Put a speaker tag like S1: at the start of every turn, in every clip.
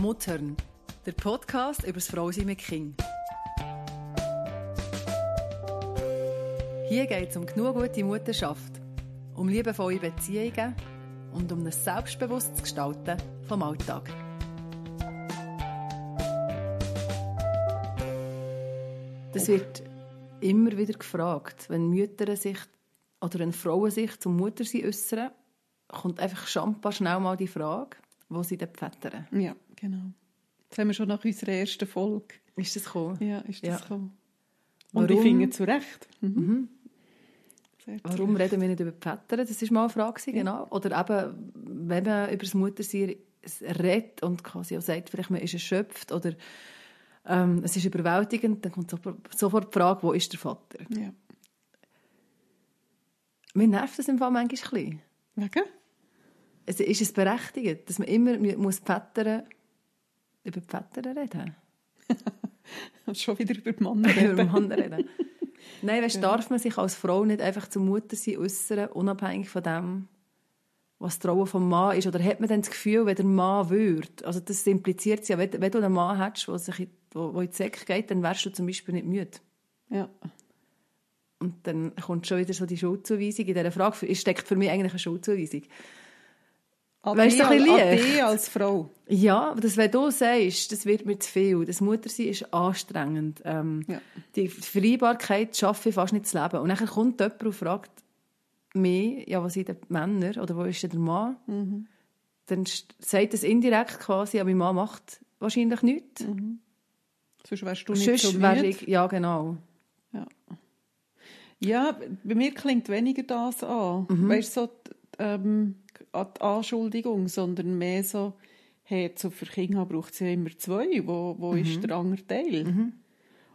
S1: Muttern, der Podcast über das Frausein mit Kind. Hier geht es um genug gute Mutterschaft, um liebevolle Beziehungen und um ein selbstbewusstes Gestalten vom Alltag. Das wird immer wieder gefragt, wenn Mütter sich oder wenn Frauen sich zum Muttersein äußern, kommt einfach schon schnell mal die Frage, wo sie dann pfeffern.
S2: Ja, genau. Das haben wir schon nach unserer ersten Folge.
S1: Ist das gekommen?
S2: Ja, ist das
S1: Ja.
S2: gekommen. Und
S1: Warum?
S2: ich finde zu Recht. Mhm.
S1: Mhm. Warum reden wir nicht über Väter? Das war mal eine Frage, gewesen, genau. Oder eben, wenn man über das Muttersein redet und quasi auch sagt, vielleicht man ist erschöpft oder ähm, es ist überwältigend, dann kommt sofort- sofort die Frage, wo ist der Vater?
S2: Ja.
S1: Mir nervt das im Fall manchmal ein bisschen.
S2: Wegen?
S1: Also ist es berechtigt, dass man immer mu- muss Väter über die Väter reden
S2: Schon wieder über die Männer
S1: über
S2: reden.
S1: Mann reden. Nein, weißt, darf man sich als Frau nicht einfach zum Muttersein äußern, unabhängig von dem, was die Rolle vom Mann ist? Oder hat man dann das Gefühl, wenn der Mann würde, also das impliziert ja, wenn, wenn du einen Mann hättest, der sich in, wo, wo in die Säcke geht, dann wärst du zum Beispiel nicht müde.
S2: Ja.
S1: Und dann kommt schon wieder so die Schuldzuweisung in dieser Frage. Es steckt für mich eigentlich eine Schuldzuweisung.
S2: An
S1: Weißt du,
S2: dich
S1: ein bisschen
S2: als- an dich als Frau.
S1: Ja, aber das, wenn du sagst, das wird mir zu viel, das Muttersein ist anstrengend, ähm,
S2: Ja.
S1: die Vereinbarkeit schaffe ich fast nicht zu leben. Und dann kommt jemand und fragt mich, ja, was sind die Männer oder wo ist denn der Mann?
S2: Mhm.
S1: Dann sagt es indirekt quasi, aber mein Mann macht wahrscheinlich nichts.
S2: Sonst wärst du nicht
S1: Sonst
S2: so müde.
S1: ich, ja genau.
S2: Ja. ja, bei mir klingt weniger das an.
S1: Mhm.
S2: Weißt so ähm, an die Anschuldigung, sondern mehr so, hey, so für Kinder braucht es ja immer zwei. Wo, wo
S1: Mhm.
S2: ist der andere Teil?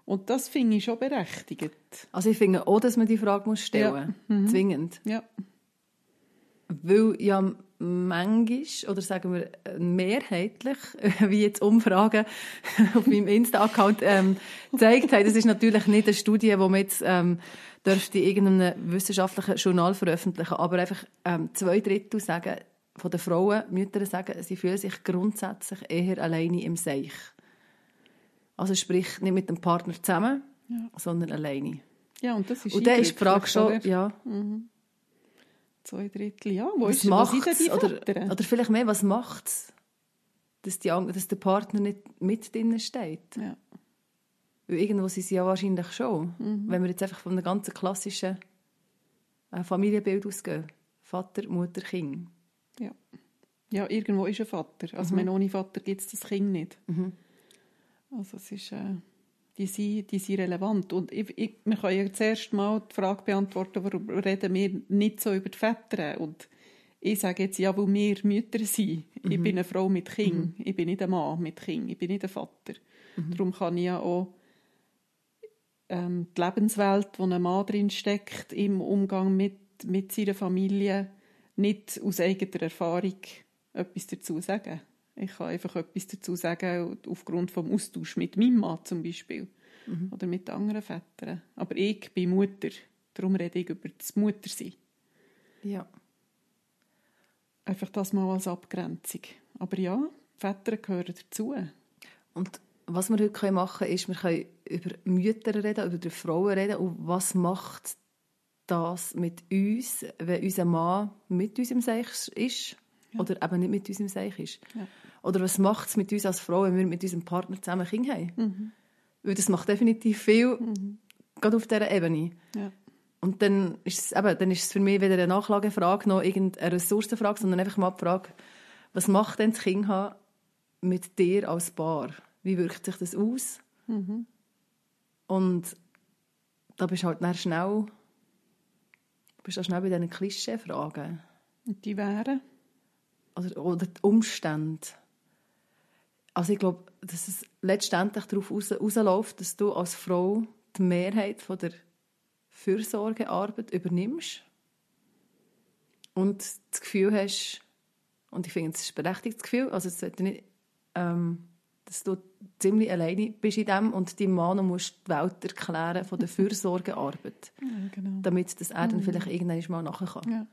S2: Und das finde ich schon berechtigt.
S1: Also ich finde auch, dass man die Frage muss stellen muss. Zwingend.
S2: Ja.
S1: Weil ja manchmal, oder sagen wir mehrheitlich, wie jetzt Umfragen auf meinem Insta-Account ähm, gezeigt haben, das ist natürlich nicht eine Studie, die man jetzt ähm, dürfte in irgendeinem wissenschaftlichen Journal veröffentlichen, aber einfach ähm, zwei Drittel sagen, von den Frauen, Mütter sagen, sie fühlen sich grundsätzlich eher alleine im Seich. Also sprich, nicht mit dem Partner zusammen, sondern alleine.
S2: ja, und das ist
S1: Und dann ist die Frage schon, ja,
S2: Zwei Drittel, ja. Wo,
S1: was
S2: ist, wo sind denn
S1: macht
S2: die
S1: oder,
S2: Väter?
S1: oder vielleicht mehr, was macht es, dass, die dass der Partner nicht mit drinnen steht?
S2: Ja.
S1: Weil irgendwo sind sie ja wahrscheinlich schon.
S2: Mhm.
S1: Wenn wir jetzt einfach von einem ganz klassischen äh, Familienbild ausgehen. Vater, Mutter, Kind.
S2: Ja. ja, irgendwo ist ein Vater.
S1: Mhm.
S2: Also wenn ohne Vater gibt es das Kind nicht. Also es ist, äh, die, sind, die sind relevant. Und ich, ich, wir können ja zuerst mal die Frage beantworten, warum reden wir nicht so über die Väter? Und ich sage jetzt, ja, weil wir Mütter sind. Ich bin eine Frau mit Kind. Ich bin nicht ein Mann mit Kind. Ich bin nicht ein Vater. Darum kann ich ja auch ähm, die Lebenswelt, wo ein Mann drin steckt, im Umgang mit, mit seiner Familie, nicht aus eigener Erfahrung etwas dazu sagen. Ich kann einfach etwas dazu sagen, aufgrund vom Austausch mit meinem Mann zum Beispiel. Oder mit anderen Vätern. Aber ich bin Mutter. Darum rede ich über das Muttersein.
S1: Ja.
S2: Einfach das mal als Abgrenzung. Aber ja, Väter gehören dazu.
S1: Und was wir heute machen können, ist, wir können über Mütter reden, über die Frauen reden und was macht das mit uns, wenn unser Mann mit uns im Seich ist oder eben nicht mit uns im Seich ist.
S2: Ja.
S1: Oder was macht es mit uns als Frau, wenn wir mit unserem Partner zusammen Kinder haben? Weil das macht definitiv viel, gerade auf dieser Ebene.
S2: Ja.
S1: Und dann ist, es, eben, dann ist es für mich weder eine Nachlagefrage noch irgendeine Ressourcenfrage, sondern einfach mal die Frage, was macht denn das Kind haben mit dir als Paar? Wie wirkt sich das aus? Und da bist du halt dann schnell, bist du schnell bei diesen Klischee-Fragen.
S2: Und die wären?
S1: Oder, oder die Umstände. Also ich glaube, dass es letztendlich darauf raus, rausläuft, dass du als Frau die Mehrheit von der Fürsorgearbeit übernimmst und das Gefühl hast, und ich finde, es ist ein berechtigtes Gefühl, also es sollte nicht, ähm, dass du ziemlich alleine bist in dem und deinem Mann musst die Welt erklären von der Fürsorgearbeit,
S2: Ja, genau.
S1: damit das er dann vielleicht irgendwann mal nachher kann.
S2: Ja.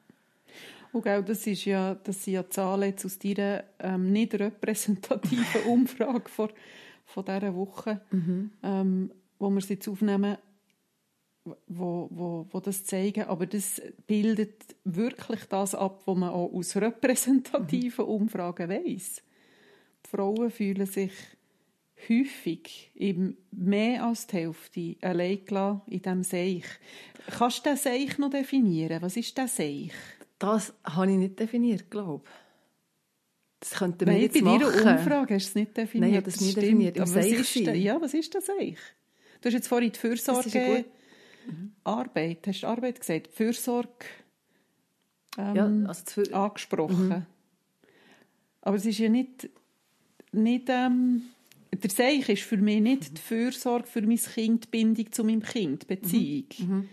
S2: Und gell, das, ist ja, das sind ja Zahlen jetzt aus deiner ähm, nicht repräsentativen Umfrage vor, von dieser Woche,
S1: Mhm.
S2: ähm, wo wir sie jetzt aufnehmen, wo, wo, wo das zeigen. Aber das bildet wirklich das ab, was man auch aus repräsentativen Umfragen weiss. Die Frauen fühlen sich häufig eben mehr als die Hälfte allein gelassen in diesem Seich. Kannst du den Seich noch definieren? Was ist der Seich?
S1: Das habe ich nicht definiert, glaube ich. Das könnten wir
S2: Nein,
S1: jetzt
S2: bei deiner
S1: machen.
S2: Umfrage hast du es nicht definiert.
S1: Nein, ich habe das nie
S2: stimmt.
S1: definiert. Im
S2: Aber was ist der, ja, was ist das Seich? Du hast jetzt vorhin die Fürsorge...
S1: gut.
S2: Arbeit, hast du Arbeit gesagt? Die Fürsorge ähm,
S1: Ja, also viel-
S2: angesprochen. Aber es ist ja nicht... nicht ähm, der Seich ist für mich nicht die Fürsorge für mein Kind, die Bindung zu meinem Kind, die Beziehung.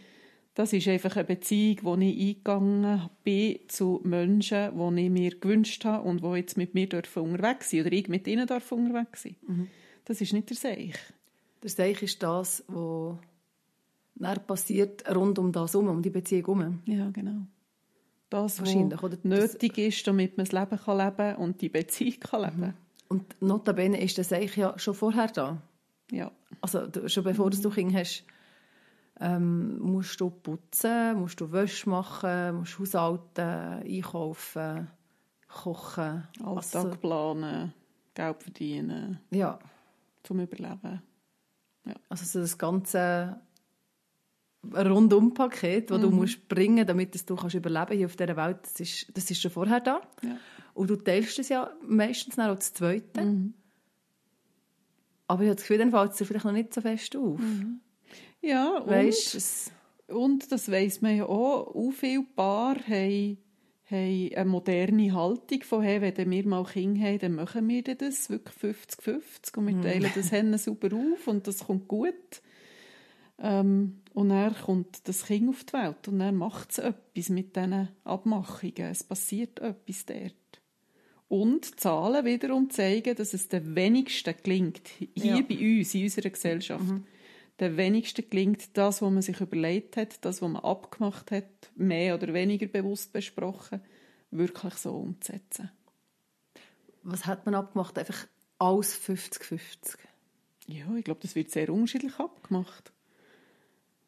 S2: Das ist einfach eine Beziehung, wo ich eingegangen bin zu Menschen, die ich mir gewünscht habe und die jetzt mit mir dürfen unterwegs sind oder ich mit ihnen darf unterwegs sein. Das ist nicht der Seich.
S1: Der Seich ist das, was dann passiert rund um das herum, um die Beziehung herum.
S2: Ja, genau. Das,
S1: Wahrscheinlich,
S2: was nötig ist, damit man das Leben kann leben und die Beziehung kann leben
S1: Und notabene ist der Seich ja schon vorher da.
S2: Ja.
S1: Also schon bevor du Kind hast, ähm, musst du putzen, musst du Wäsche machen, musst haushalten, einkaufen, kochen.
S2: Alltag
S1: Also,
S2: planen, Geld verdienen,
S1: ja,
S2: zum Überleben.
S1: also so das ganze Rundum-Paket, das du musst bringen damit du kannst überleben hier auf dieser Welt, das ist, das ist schon vorher da.
S2: Ja.
S1: Und du teilst es ja meistens dann auch das Zweite. Aber ich habe das Gefühl, dann fällt es dir vielleicht noch nicht so fest auf.
S2: Ja, und,
S1: Weißt,
S2: und das weiss man ja auch, auch viele Paare haben, haben eine moderne Haltung von, hey, wenn wir mal Kinder haben, dann machen wir das wirklich 50-50 und wir teilen das Hennen super auf und das kommt gut. Ähm, und dann kommt das Kind auf die Welt und dann macht es etwas mit diesen Abmachungen. Es passiert etwas dort. Und Zahlen wiederum zeigen, dass es den wenigsten gelingt, hier
S1: Ja.
S2: bei uns, in unserer Gesellschaft, den wenigsten gelingt, das, was man sich überlegt hat, das, was man abgemacht hat, mehr oder weniger bewusst besprochen, wirklich so umzusetzen.
S1: was hat man abgemacht? Einfach alles 50-50.
S2: Ja, ich glaube, das wird sehr unterschiedlich abgemacht.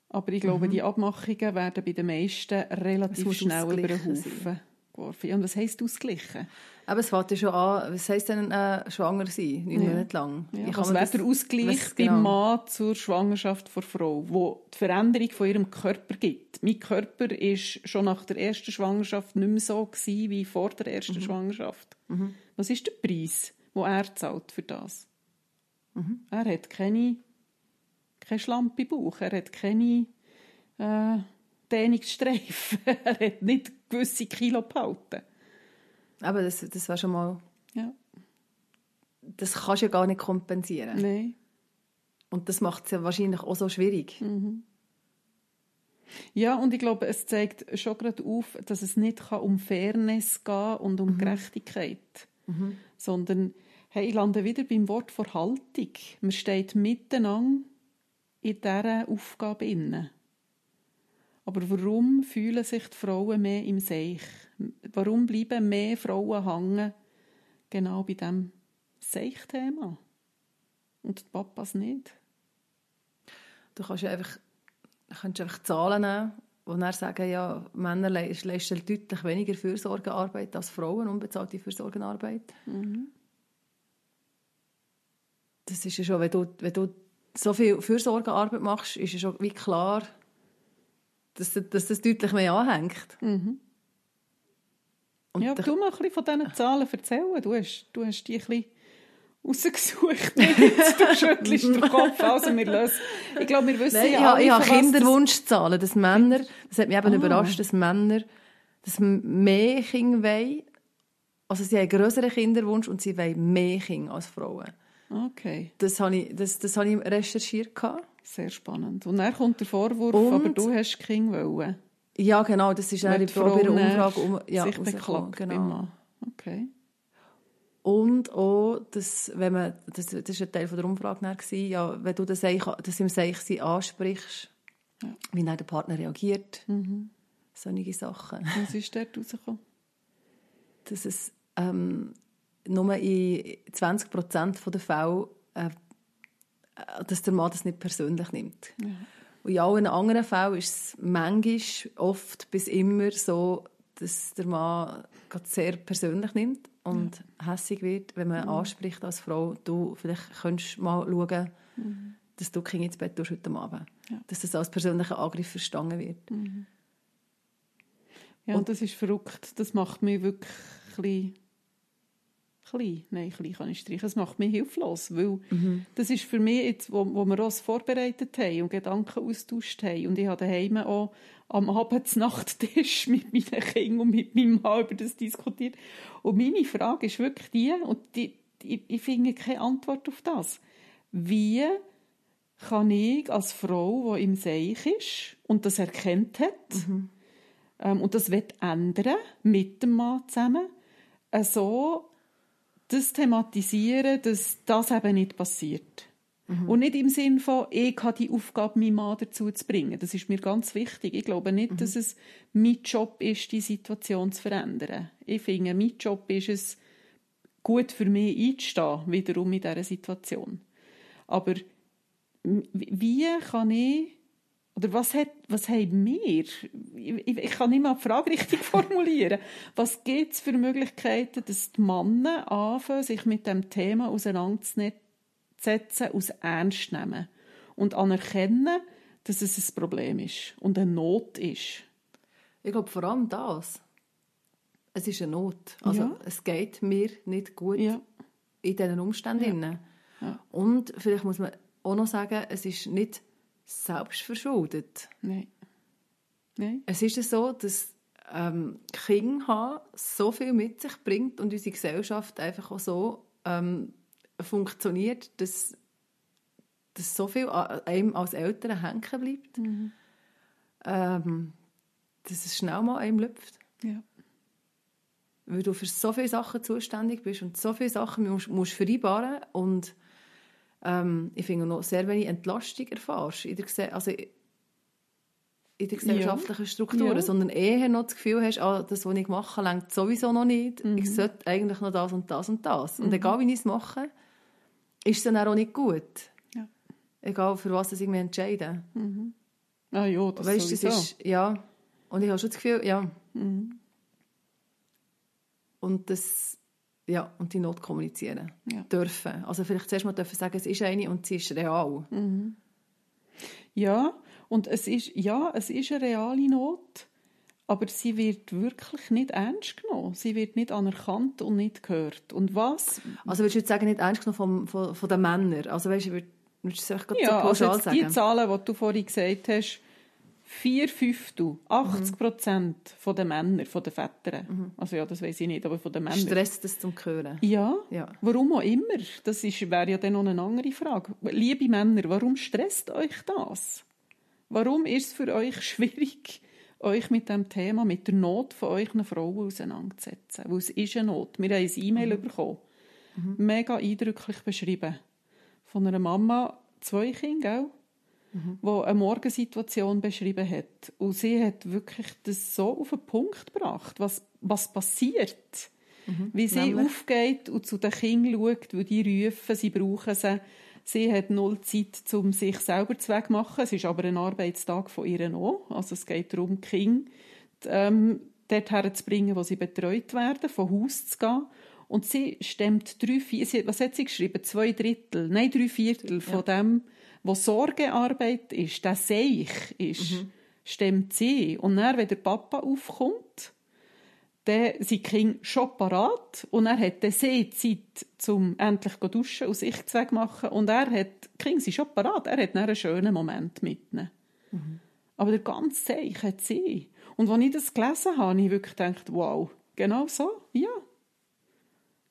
S2: Aber ich glaube, die Abmachungen werden bei den meisten relativ schnell über den Haufen geworfen. Ja, und was heisst ausgleichen?
S1: Aber es fängt ja schon an, was heisst denn äh, schwanger sein? Neun
S2: Ja.
S1: Monate lang.
S2: Ja, was
S1: man
S2: wäre der Ausgleich
S1: was-
S2: beim
S1: genau.
S2: Mann zur Schwangerschaft der Frau, wo die Veränderung von ihrem Körper gibt? Mein Körper ist schon nach der ersten Schwangerschaft nicht mehr so gewesen wie vor der ersten
S1: Mhm.
S2: Schwangerschaft. Was ist der Preis, wo er zahlt für das?
S1: Mhm.
S2: Er hat keine, keine Schlampe Bauch, er hat keine äh, Dehnungsstreifen, er hat nicht gewisse Kilo behalten.
S1: Aber das, das wäre schon mal...
S2: Ja,
S1: Das kannst du ja gar nicht kompensieren.
S2: nein.
S1: Und das macht es ja wahrscheinlich auch so schwierig.
S2: Ja, und ich glaube, es zeigt schon gerade auf, dass es nicht kann um Fairness gehen und um Gerechtigkeit, sondern hey, ich lande wieder beim Wort vor Haltung. Man steht miteinander in dieser Aufgabe inne. Aber warum fühlen sich die Frauen mehr im Seich? Warum bleiben mehr Frauen hängen genau bei diesem Seich-Thema? Und die Papas nicht?
S1: Du kannst ja einfach, kannst einfach Zahlen nehmen und dann sagen, ja, Männer le- leisten deutlich weniger Fürsorgearbeit als Frauen, unbezahlte Fürsorgearbeit. Das ist ja schon, wenn du, wenn du so viel Fürsorgearbeit machst, ist ja schon wie klar, dass, dass das deutlich mehr anhängt. Und
S2: ja, du mal ein bisschen von diesen Zahlen erzählen. Du hast, du hast die ein bisschen rausgesucht. Du schüttelst den Kopf. Also wir lösen. Ich glaube, wir wissen
S1: Nein,
S2: ja alle,
S1: ich habe Kinderwunschzahlen, dass Männer, das hat mich eben
S2: Ah.
S1: überrascht, dass Männer dass mehr Kinder wollen. Also sie haben einen grösseren Kinderwunsch und sie wollen mehr Kinder als Frauen.
S2: Okay,
S1: Das habe ich, das, das habe ich recherchiert.
S2: Sehr spannend. Und dann kommt der Vorwurf,
S1: Und-
S2: aber du hast Kinder wollen.
S1: Ja, genau, das ist
S2: die
S1: bei der Umfrage um, ja,
S2: sich beklagt
S1: genau.
S2: Okay.
S1: Und auch, dass, wenn man, das, das ist ein Teil von der Umfrage gewesen, ja, wenn du das, das im Seich ansprichst,
S2: Ja.
S1: wie dann der Partner reagiert,
S2: Mhm.
S1: solche Sachen.
S2: Was ist dort rausgekommen?
S1: dass es ähm, nur in 20 Prozent der Fälle, äh, dass der Mann das nicht persönlich nimmt. Ja. Und in allen anderen Fällen ist es manchmal, oft bis immer so, dass der Mann sehr persönlich nimmt und ja. hässig wird, wenn man mhm. anspricht als Frau, du, vielleicht könntest mal schauen, mhm. dass du Kinder ins Bett tust heute Abend. Ja. Dass das als persönlicher Angriff verstanden wird. Mhm.
S2: Ja, und das ist verrückt. Das macht mich wirklich ein bisschen klein. Nein, klein kann ich streichen. Das macht mich hilflos, weil mhm. das ist für mich jetzt, wo, wo wir uns vorbereitet haben und Gedanken austauscht haben und ich habe daheim auch am Abend Nachttisch mit meinen Kindern und mit meinem Mann über das diskutiert. Und meine Frage ist wirklich die, und die, ich, ich finde keine Antwort auf das. Wie kann ich als Frau, die im Seich ist und das erkennt hat, mhm. ähm, und das wird ändern mit dem Mann zusammen, äh, so das thematisieren, dass das eben nicht passiert. Mhm. Und nicht im Sinn von, ich habe die Aufgabe, meinen Mann dazu zu bringen. Das ist mir ganz wichtig. Ich glaube nicht, mhm. dass es mein Job ist, die Situation zu verändern. Ich finde, mein Job ist es, gut für mich einzustehen, wiederum in dieser Situation. Aber wie kann ich oder was, hat, was haben wir? Ich, ich, kann nicht mal die Frage richtig formulieren. Was gibt es für Möglichkeiten, dass die Männer anfangen, sich mit dem Thema auseinanderzusetzen, aus ernst nehmen und anerkennen, dass es ein Problem ist und eine Not ist?
S1: Ich glaube vor allem das. Es ist eine Not. Also ja. es geht mir nicht gut ja. in diesen Umständen. Ja. Und vielleicht muss man auch noch sagen, es ist nicht selbstverschuldet.
S2: Nein. Nein.
S1: Es ist so, dass ähm, Kinder haben so viel mit sich bringt und unsere Gesellschaft einfach auch so ähm, funktioniert, dass, dass so viel einem als Eltern hängen bleibt, mhm. ähm, dass es schnell mal einem läuft.
S2: Ja.
S1: Weil du für so viele Sachen zuständig bist und so viele Sachen musst, musst vereinbaren und ähm, ich finde noch sehr wenig Entlastung erfährst in der, also in der gesellschaftlichen ja. Strukturen, ja. sondern eher noch das Gefühl hast, ah, das, was ich mache, längt sowieso noch nicht. Mhm. Ich sollte eigentlich noch das und das und das. Mhm. Und egal, wie ich es mache, ist es dann auch nicht gut. Ja. Egal, für was ich mich entscheide.
S2: Mhm. Ah ja, das
S1: weißt, sowieso. Das ist, ja. Und ich habe schon das Gefühl, ja.
S2: Mhm.
S1: Und das ja, und die Not kommunizieren ja. dürfen. Also vielleicht zuerst mal dürfen sagen, es ist eine und sie ist real.
S2: Mhm. Ja, und es ist, ja, es ist eine reale Not, aber sie wird wirklich nicht ernst genommen. Sie wird nicht anerkannt und nicht gehört. Und was?
S1: Also würdest du jetzt sagen, nicht ernst genommen von, von, von den Männern? Also weißt du, würdest du es
S2: ja, so also sagen? die Zahlen, die du vorhin gesagt hast, vier Fünftel, 80 Prozent von den Männern, von den Vätern, mhm. also ja, das weiß ich nicht, aber von den Männern.
S1: Stresst das zum Hören?
S2: Ja, ja. warum auch immer. Das wäre ja dann noch eine andere Frage. Liebe Männer, warum stresst euch das? Warum ist es für euch schwierig, euch mit dem Thema, mit der Not von euren Frauen auseinanderzusetzen? Weil es ist eine Not. Wir haben ein E-Mail mhm. bekommen, mhm. mega eindrücklich beschrieben, von einer Mama, zwei Kinder, gell? Mhm. wo eine Morgensituation beschrieben hat. Und sie hat wirklich das so auf den Punkt gebracht, was, was passiert. Mhm. Wie sie Nämlich? aufgeht und zu den Kindern schaut, weil die rufen, sie brauchen sie. Sie hat null Zeit, um sich selber zu machen. Es ist aber ein Arbeitstag von ihr auch. Also es geht darum, Kinder ähm, dorthin zu bringen, wo sie betreut werden, von Haus zu gehen. Und sie stemmt drei, vier, was hat sie geschrieben? Zwei Drittel, nein, drei Viertel ja. von dem, wo Sorgearbeit ist, der Seich ist, mhm. stemmt sie. Und dann, wenn der Papa aufkommt, dann sind die Kinder schon parat und er hat dann sie Zeit, um endlich zu duschen und sich zu machen. Und er hat, die Kinder sind schon parat, er hat dann einen schönen Moment mit ihnen. Mhm. Aber der ganze Seich hat sie. Und als ich das gelesen habe, habe ich wirklich gedacht, wow, genau so, ja.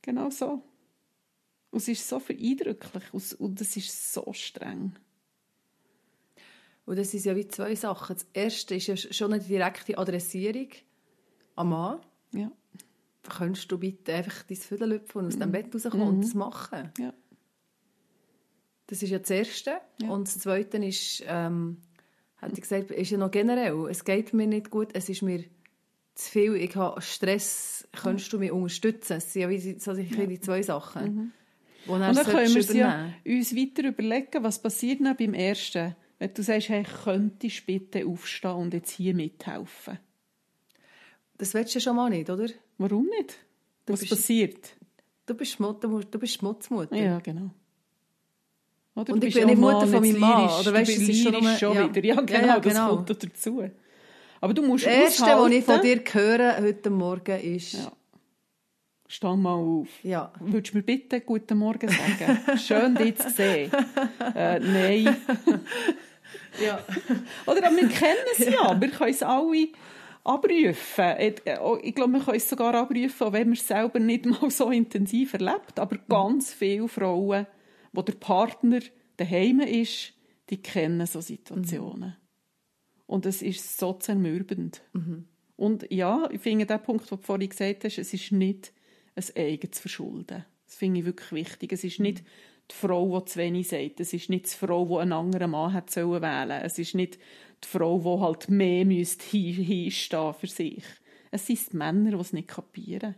S2: Genau so. Und es ist so eindrücklich und es ist so streng.
S1: Und das sind ja wie zwei Sachen. Das erste ist ja schon eine direkte Adressierung am Mann.
S2: Ja.
S1: Könntest du bitte einfach dein und aus mhm. dem Bett rauskommen mhm. und das machen?
S2: Ja.
S1: Das ist ja das Erste. Ja. Und das Zweite ist, ähm, hat ich gesagt, ist ja noch generell, es geht mir nicht gut, es ist mir zu viel, ich habe Stress, könntest du mich unterstützen? Das sind ja wie so sicher die zwei Sachen. Mhm.
S2: Und dann können wir ja uns weiter überlegen, was passiert dann beim ersten. Wenn du sagst, hey, könntest bitte aufstehen und jetzt hier mithelfen.
S1: Das willst du schon mal nicht, oder?
S2: Warum nicht? Du was bist, passiert?
S1: Du bist, Schmutter, du bist Schmutzmutter.
S2: Ja, genau.
S1: Oder und ich bin nicht Mutter von meinem Mann. Oder
S2: weißt, du, ist schon, schon ja. wieder. Ja, genau, ja, ja, genau. das kommt dazu. Aber du musst
S1: Das Erste, was ich von dir höre heute Morgen ist... Ja.
S2: Steh mal auf.
S1: Ja.
S2: Würdest du mir bitte guten Morgen sagen? Schön, dich zu sehen. Äh, nein.
S1: ja.
S2: Oder aber wir kennen es ja. Wir können es alle abrufen. Äh, ich glaube, wir können es sogar abrufen, auch wenn man es selber nicht mal so intensiv erlebt. Aber ganz viele Frauen, wo der Partner daheim ist, die kennen so Situationen. Mhm. Und es ist so zermürbend. Mhm. Und ja, ich finde den Punkt, den du vorhin gesagt hast, es ist nicht ein eigenes Verschulden. Das finde ich wirklich wichtig. Es ist nicht die Frau, die zu wenig sagt. Es ist nicht die Frau, die einen anderen Mann hat wählen sollen. Es ist nicht die Frau, die halt mehr müsste hinstehen für sich. Es sind die Männer, die es nicht kapieren.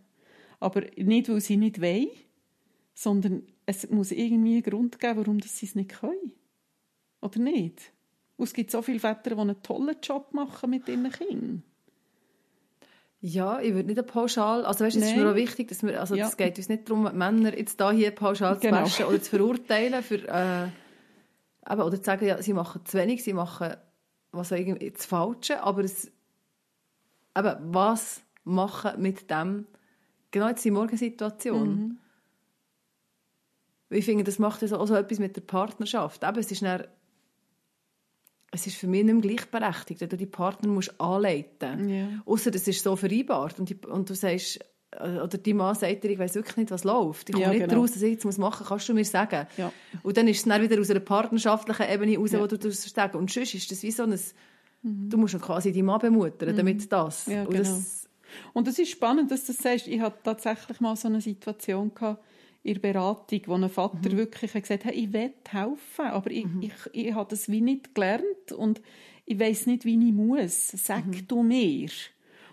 S2: Aber nicht, weil sie nicht wollen, sondern es muss irgendwie einen Grund geben, warum sie es nicht können. Oder nicht? Und es gibt so viele Väter, die einen tollen Job machen mit ihren Kindern.
S1: Ja, ich würde nicht pauschal, also weißt, es ist mir auch wichtig, dass wir, also es geht uns nicht darum, Männer jetzt da hier pauschal genau. zu waschen oder zu verurteilen für, äh, eben, oder zu sagen, ja, sie machen zu wenig, sie machen was irgendwie das Falsche, aber es, eben, was machen mit dem, genau jetzt die Morgensituation. Mhm. Ich finde, das macht also auch so etwas mit der Partnerschaft. Eben, es ist dann, es ist für mich nicht mehr gleichberechtigt, wenn du die Partner musst anleiten musst.
S2: Yeah.
S1: Außer das ist so vereinbart und, die, und du sagst, äh, oder die Mann sagt dir, ich weiß wirklich nicht, was läuft. Ich komme ja, nicht genau. raus, dass ich jetzt machen muss, kannst du mir sagen.
S2: Ja.
S1: Und dann ist es dann wieder aus einer partnerschaftlichen Ebene raus, ja. wo du das sagen Und sonst ist das wie so ein, mhm. du musst quasi die Mann bemuttern, mhm. damit das.
S2: Ja, genau. und das. Es ist spannend, dass du das sagst. Ich hatte tatsächlich mal so eine Situation gehabt, in der Beratung, wo ein Vater mhm. wirklich gesagt hat, hey, ich will helfen, aber ich, mhm. ich, ich habe das wie nicht gelernt und ich weiß nicht, wie ich muss. Sag mhm. du mir.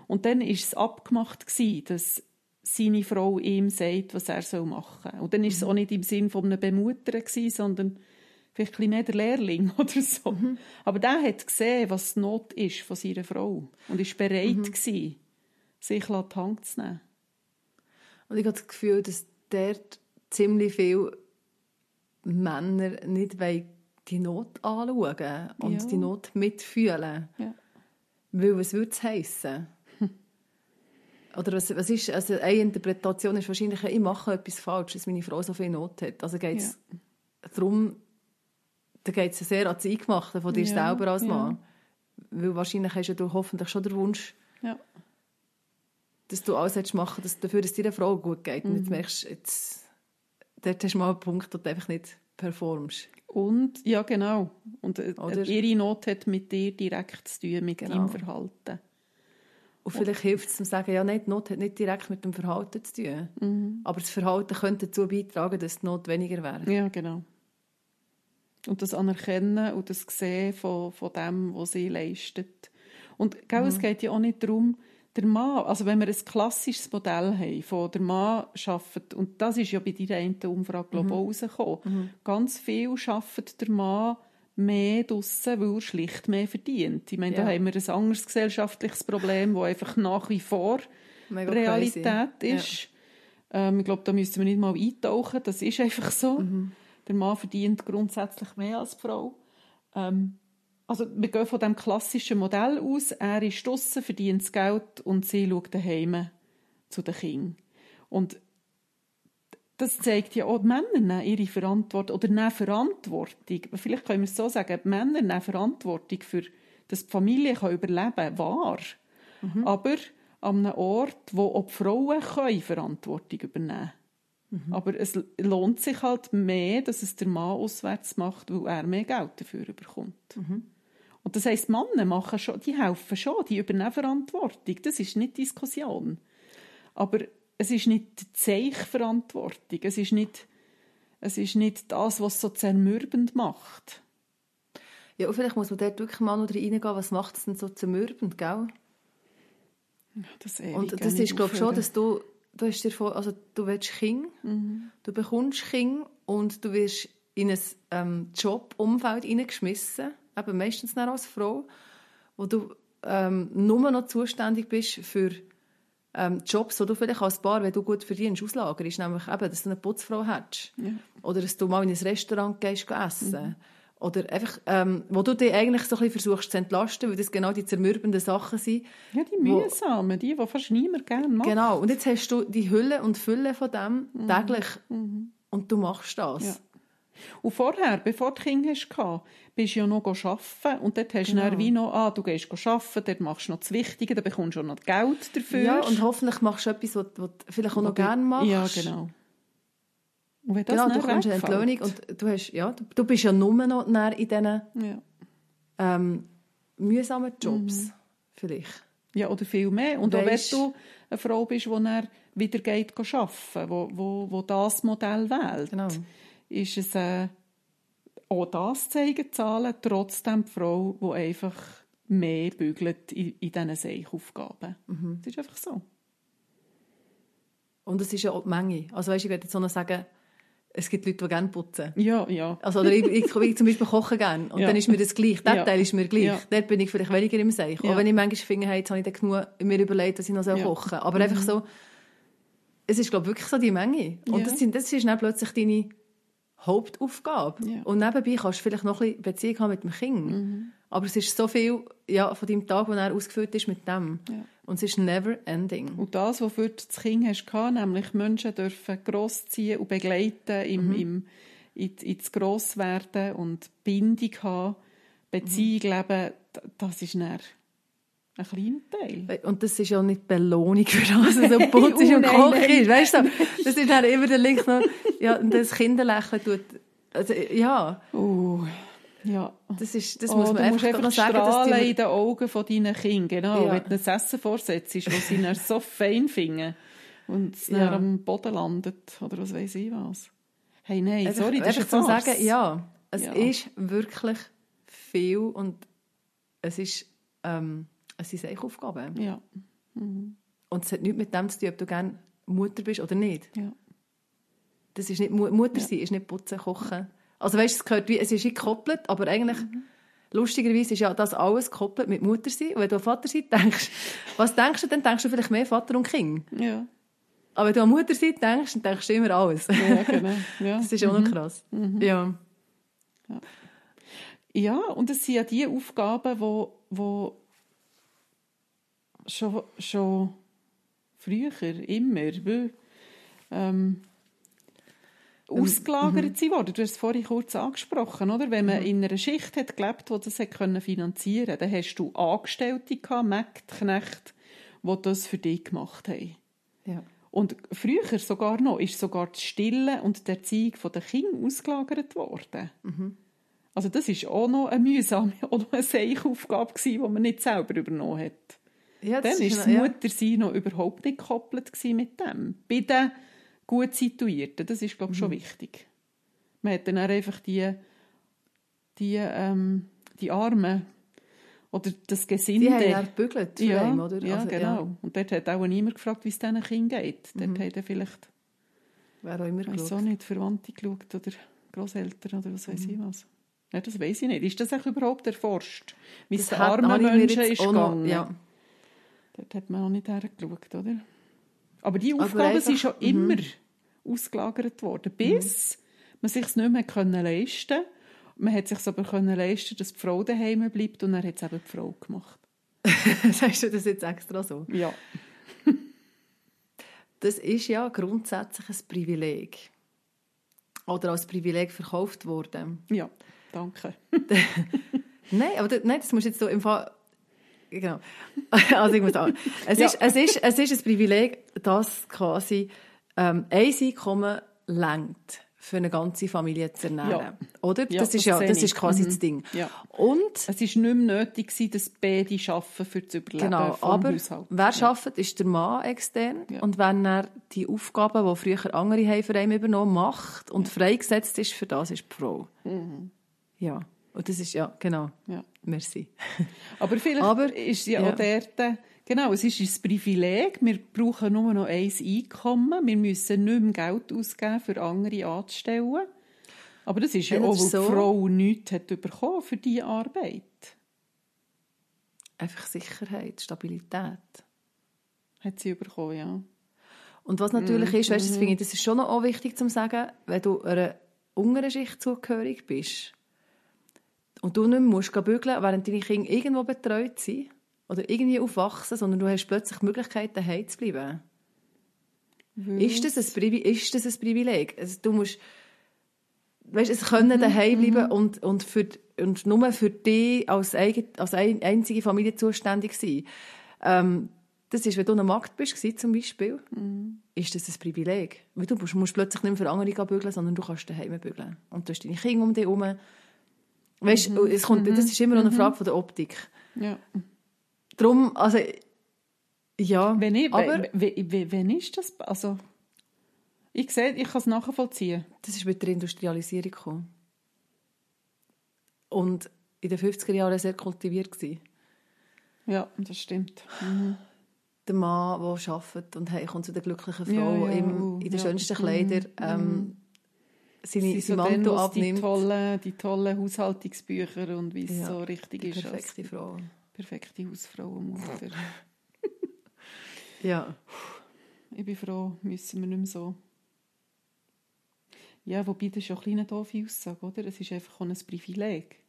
S2: Und dann war es abgemacht gewesen, dass seine Frau ihm sagt, was er machen soll. Und dann war es mhm. auch nicht im Sinn von einem Bemuttern gewesen, sondern vielleicht ein mehr der Lehrling oder so. Mhm. Aber der hat gesehen, was die Not ist von seiner Frau und ist bereit mhm. gewesen, sich an die Hand zu nehmen.
S1: Und ich habe das Gefühl, dass dort ziemlich viele Männer nicht die Not anschauen und ja. die Not mitfühlen.
S2: Ja.
S1: Weil was würde es heissen? Oder was, was ist, also eine Interpretation ist wahrscheinlich, ich mache etwas falsch, dass meine Frau so viel Not hat. Also geht es ja. darum, da geht es sehr an das Eingemachte von dir ja, selber als Mann. Ja. Weil wahrscheinlich hast du hoffentlich schon den Wunsch,
S2: ja.
S1: Dass du alles machen dass dafür, dass deiner Frau gut geht. Mhm. Und jetzt mhm. merkst du, jetzt, dort hast du mal einen Punkt, wo du einfach nicht performst.
S2: Und, ja genau. Und äh, Oder? ihre Not hat mit dir direkt zu tun, mit genau. deinem Verhalten.
S1: Und vielleicht hilft es zu sagen, ja, nein, die Not hat nicht direkt mit dem Verhalten zu tun. Mhm. Aber das Verhalten könnte dazu beitragen, dass die Not weniger wäre.
S2: Ja, genau. Und das Anerkennen und das Sehen von, von dem, was sie leistet. Und gell, mhm. es geht ja auch nicht darum, der Mann, also wenn wir ein klassisches Modell haben, von der Mann arbeitet, und das ist ja bei deiner einen Umfrage glaube ich, mhm. rausgekommen, mhm. ganz viel arbeitet der Mann mehr draussen, weil er schlicht mehr verdient. Ich meine, ja. da haben wir ein anderes gesellschaftliches Problem, das einfach nach wie vor Mega Realität crazy. ist. Ja. Ähm, ich glaube, da müssen wir nicht mal eintauchen. Das ist einfach so. Mhm. Der Mann verdient grundsätzlich mehr als die Frau. Ähm, also wir gehen von dem klassischen Modell aus. Er ist draussen, verdient das Geld und sie schaut daheim zu den Kindern. Und das zeigt ja auch, die Männer ihre Verantwortung oder nehmen Verantwortung. Vielleicht können wir es so sagen, die Männer nehmen Verantwortung für, dass die Familie kann überleben kann, wahr. Mhm. Aber an einem Ort, wo auch die Frauen können Verantwortung übernehmen können. Mhm. Aber es lohnt sich halt mehr, dass es der Mann auswärts macht, weil er mehr Geld dafür bekommt. Mhm. Und das heisst, Männer machen schon, die helfen schon, die übernehmen Verantwortung. Das ist nicht Diskussion. Aber es ist nicht die Zeichverantwortung, es ist nicht, es ist nicht das, was es so zermürbend macht.
S1: Ja, und vielleicht muss man dort wirklich mal noch reingehen, was macht es denn so zermürbend, gell?
S2: Das
S1: und das ist, glaube ich, schon, dass du, du hast dir vor, also du willst Kinder, mhm. du bekommst Kinder und du wirst in ein ähm, Jobumfeld hineingeschmissen, eben meistens dann als Frau, wo du ähm, nur noch zuständig bist für ähm, Jobs, die du vielleicht als Paar, wenn du gut verdienst, auslagerst, nämlich eben, dass du eine Putzfrau hast ja. oder dass du mal in ein Restaurant gehst essen mhm. Oder einfach, ähm, wo du dich eigentlich so ein bisschen versuchst zu entlasten, weil das genau die zermürbenden Sachen sind.
S2: Ja, die mühsamen, die, die fast niemand gerne macht.
S1: Genau, und jetzt hast du die Hülle und Fülle von dem mhm. täglich mhm. und du machst das. Ja.
S2: Und vorher, bevor du Kinder hast, bist du ja noch arbeiten und dort hast genau. du wie noch, ah, du gehst arbeiten, dort machst du noch das Wichtige, dann bekommst du auch noch Geld dafür.
S1: Ja, und hoffentlich machst du etwas, was, was du vielleicht auch noch gerne machst.
S2: Ja, genau.
S1: Und wenn das genau, du kommst eine Entlöhnung und du, hast, ja, du, du bist ja nur noch in diesen ja. ähm, mühsamen Jobs, mhm. vielleicht.
S2: Ja, oder viel mehr. Und weißt, auch wenn du eine Frau bist, die dann wieder geht arbeiten, wo, wo, wo das Modell wählt. Genau ist es äh, auch das zeigen Zahlen, trotzdem die Frau, die einfach mehr bügelt in, in diesen Seichaufgaben. Mhm. Das ist einfach so.
S1: Und es ist ja auch die Menge. Also weißt, ich werde jetzt so noch sagen, es gibt Leute, die gerne putzen.
S2: Ja, ja.
S1: Also, oder ich, ich, ich zum Beispiel koche gerne. Und ja. dann ist mir das gleich. Der ja. Teil ist mir gleich. Ja. Dort bin ich vielleicht weniger im Seich. Ja. Auch wenn ich manchmal finde, hey, jetzt habe ich dann genug mir überlegt, dass ich noch ja. kochen soll. Aber mhm. einfach so, es ist, glaube ich, wirklich so die Menge. Und das, sind, das ist dann plötzlich deine Hauptaufgabe. Ja. Und nebenbei kannst du vielleicht noch ein bisschen Beziehung haben mit dem Kind. Mhm. Aber es ist so viel ja, von deinem Tag, der ausgefüllt ist mit dem. Ja. Und es ist never ending.
S2: Und das, wofür du das Kind hast, nämlich Menschen dürfen grossziehen und begleiten im, mhm. im, in, ins Grosswerden und Bindung haben, Beziehung mhm. leben, das ist dann ein kleiner Teil.
S1: Und das ist ja nicht Belohnung für das, was so putzig und Koch ist. Weißt du, das ist dann immer der Link noch, ja, das Kinderlächeln tut, also, ja.
S2: Uh. Ja.
S1: Das, ist, das oh, muss man einfach, einfach noch sagen.
S2: Strahlen dass die... in den Augen von deinen Kindern, genau. Ja. Wenn du ein Essen vorsetzt, wo sie dann so fein finden und es ja. dann am Boden landet, oder was weiß ich was. Hey, nein, einfach, sorry, das ist
S1: zu sagen, ja, es ja. ist wirklich viel und es ist, ähm, es sind Eichaufgaben.
S2: Ja. Mhm.
S1: Und es hat nichts mit dem zu tun, ob du gerne Mutter bist oder nicht.
S2: Ja.
S1: Das ist nicht, Mutter sein ist nicht putzen, kochen. Also weißt, es, gehört wie, es ist gekoppelt, aber eigentlich, mhm. lustigerweise ist ja das alles gekoppelt mit Mutter sein. Und wenn du an Vater sein denkst, was denkst du, dann denkst du vielleicht mehr Vater und Kind.
S2: Ja.
S1: Aber wenn du an Mutter sein denkst, dann denkst du immer alles.
S2: Ja, genau. Ja.
S1: Das ist auch mhm. noch krass. Mhm. Ja.
S2: ja. Ja, und es sind ja die Aufgaben, wo, wo schon, schon früher, immer, weil, ähm, ausgelagert ähm, mhm. worden. Du hast es vorhin kurz angesprochen, oder? Wenn man mhm. in einer Schicht hat gelebt, die das hat können finanzieren konnte, dann hast du Angestellte gehabt, Mägdknechte, die das für dich gemacht haben.
S1: Ja.
S2: Und früher sogar noch ist sogar das Stillen und die Erziehung der Kinder ausgelagert worden. Mhm. Also das ist auch noch eine mühsame oder eine Seichaufgabe die man nicht selber übernommen hat. Ja, Dann war das Muttersein ja. noch überhaupt nicht gekoppelt mit dem. Bei den gut Situierten, das ist, glaube ich, schon mhm. wichtig. Man hat dann einfach die, die, ähm, die Armen oder das Gesinde.
S1: Die haben ja gebügelt
S2: ja,
S1: oder?
S2: Ja, also, genau. Ja. Und dort hat auch niemand gefragt, wie es diesen Kindern geht. Mhm. Dort hat er vielleicht
S1: Wer auch immer
S2: weiss auch nicht, Verwandte geschaut oder Großeltern oder was weiß mhm. ich was. Ja, das weiß ich nicht. Ist das überhaupt erforscht? Wie es armen Menschen ist gegangen? Ja. Dort hat man noch nicht hergeschaut, oder? Aber die Aufgaben sind schon mhm. immer ausgelagert worden, bis mhm. man sich es nicht mehr können leisten konnte. Man hat sich aber können leisten, dass die Frau daheim bleibt und dann hat es eben die Frau gemacht.
S1: Sagst du das jetzt extra so?
S2: Ja.
S1: das ist ja grundsätzlich ein Privileg. Oder als Privileg verkauft worden.
S2: Ja, danke.
S1: nein, aber das, nein, das musst du jetzt so im Fall Genau. Also ich muss sagen, es, ja. ist, es, ist, es ist ein Privileg, dass quasi ähm, ein Einkommen lenkt für eine ganze Familie zu ernähren. Ja. Oder? Ja, das, ist ja, das ist quasi mhm. das Ding.
S2: Ja. Und es war nicht mehr nötig, dass beide arbeiten, für das Überleben
S1: genau, aber Haushalt. wer ja. arbeitet, ist der Mann extern. Und wenn er die Aufgaben, die früher andere haben für ihn übernommen macht und freigesetzt ist für das, ist die Frau. Mhm. Ja. Und das ist, ja, genau.
S2: Ja.
S1: Merci.
S2: Aber vielleicht Aber, ist ja, ja. auch dort Genau, es ist ein Privileg. Wir brauchen nur noch ein Einkommen. Wir müssen nicht mehr Geld ausgeben, für andere anzustellen. Aber das ist ja,
S1: Ja,
S2: auch, weil
S1: so.
S2: die Frau nichts hat bekommen für diese Arbeit.
S1: Einfach Sicherheit, Stabilität.
S2: Hat sie bekommen, ja.
S1: Und was natürlich ist, weißt, das finde ich, das ist schon noch auch wichtig zu sagen, wenn du einer unteren Schicht zugehörig bist und du nicht musst bügeln, während deine Kinder irgendwo betreut sind oder irgendwie aufwachsen, sondern du hast plötzlich die Möglichkeit, daheim zu bleiben. Ist das, ein Privi ist das ein Privileg? Also, du musst, weißt, es können daheim bleiben und, und, für, und nur für dich als, eigen, als ein, einzige Familie zuständig sein. Ähm, das ist, wenn du eine Magd bist, zum Beispiel, ist das ein Privileg. Weil du musst, musst plötzlich nicht mehr für andere bügeln, sondern du kannst daheim bügeln. Und du hast deine Kinder um dich herum. Weißt, es kommt, das ist immer noch eine Frage von der Optik.
S2: ja.
S1: Darum, also, ja,
S2: Wenn, ich,
S1: aber
S2: wenn, ist das? Also, ich sehe, ich kann es nachvollziehen.
S1: das ist mit der Industrialisierung gekommen. Und in den 50er Jahren sehr kultiviert gewesen.
S2: Ja, das stimmt. Mhm.
S1: Der Mann, der arbeitet und heimkommt zu der glücklichen
S2: Ja,
S1: Frau
S2: ja,
S1: im, in den
S2: ja.
S1: schönsten Kleidern, ähm, seine,
S2: Sie so
S1: sein
S2: dann,
S1: Mantel
S2: wo's die
S1: abnimmt.
S2: tollen, die tollen Haushaltungsbücher und wie es
S1: Ja,
S2: so richtig
S1: Die
S2: ist.
S1: perfekte Frau.
S2: perfekte Hausfrau und Mutter.
S1: Ja.
S2: ich bin froh, müssen wir nicht mehr so. Ja, wobei das ist ja eine doofe Aussage, oder? Es ist einfach ein Privileg.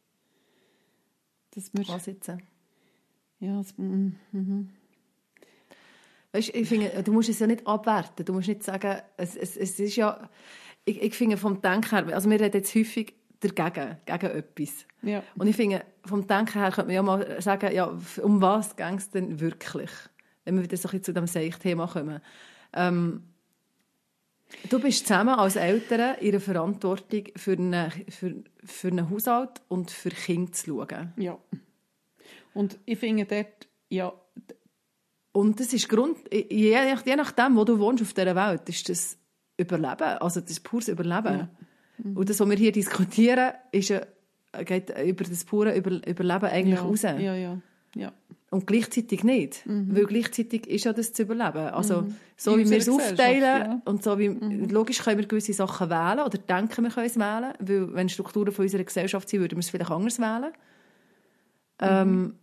S2: Dass wir,
S1: jetzt?
S2: ja, es, mm, mhm.
S1: Weißt, ich finde, du musst es ja nicht abwerten. Du musst nicht sagen, es, es, es ist ja, ich, ich finde vom Denken her, also wir reden jetzt häufig dagegen, gegen etwas.
S2: ja.
S1: Und ich finde, vom Denken her könnte man ja mal sagen, ja, um was ging es denn wirklich? Wenn wir wieder so ein bisschen zu dem Seich-Thema kommen. Ähm, du bist zusammen als Eltern in der Verantwortung für einen, für, für einen Haushalt und für Kinder zu schauen.
S2: ja. Und ich finde dort, ja,
S1: Und das ist Grund, je, nach- je nachdem, wo du wohnst auf dieser Welt, ist das Überleben, also das pures Überleben. Und das, was wir hier diskutieren, ist ja, geht über das pure Über Überleben eigentlich
S2: ja,
S1: raus.
S2: ja, ja, ja.
S1: Und gleichzeitig nicht. Weil gleichzeitig ist ja das zu überleben. Also, so
S2: In
S1: wie wir es aufteilen
S2: ja.
S1: und so wie, logisch können wir gewisse Sachen wählen oder denken, wir können es wählen. Weil, wenn Strukturen von unserer Gesellschaft sind, würden wir es vielleicht anders wählen. Ähm,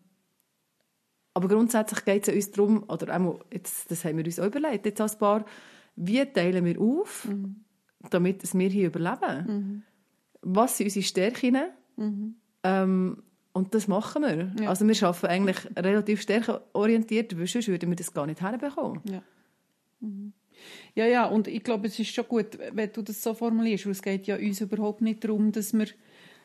S1: aber grundsätzlich geht es uns darum, oder auch, jetzt, das haben wir uns auch überlegt, jetzt als Paar, wie teilen wir auf, damit es wir hier überleben? Was sind unsere Stärken? Ähm, und das machen wir.
S2: Ja.
S1: Also wir arbeiten eigentlich relativ stärkenorientiert, weil sonst würden wir das gar nicht herbekommen.
S2: Ja. Mhm. Ja, ja, und ich glaube, es ist schon gut, wenn du das so formulierst, weil es geht ja uns überhaupt nicht darum, dass wir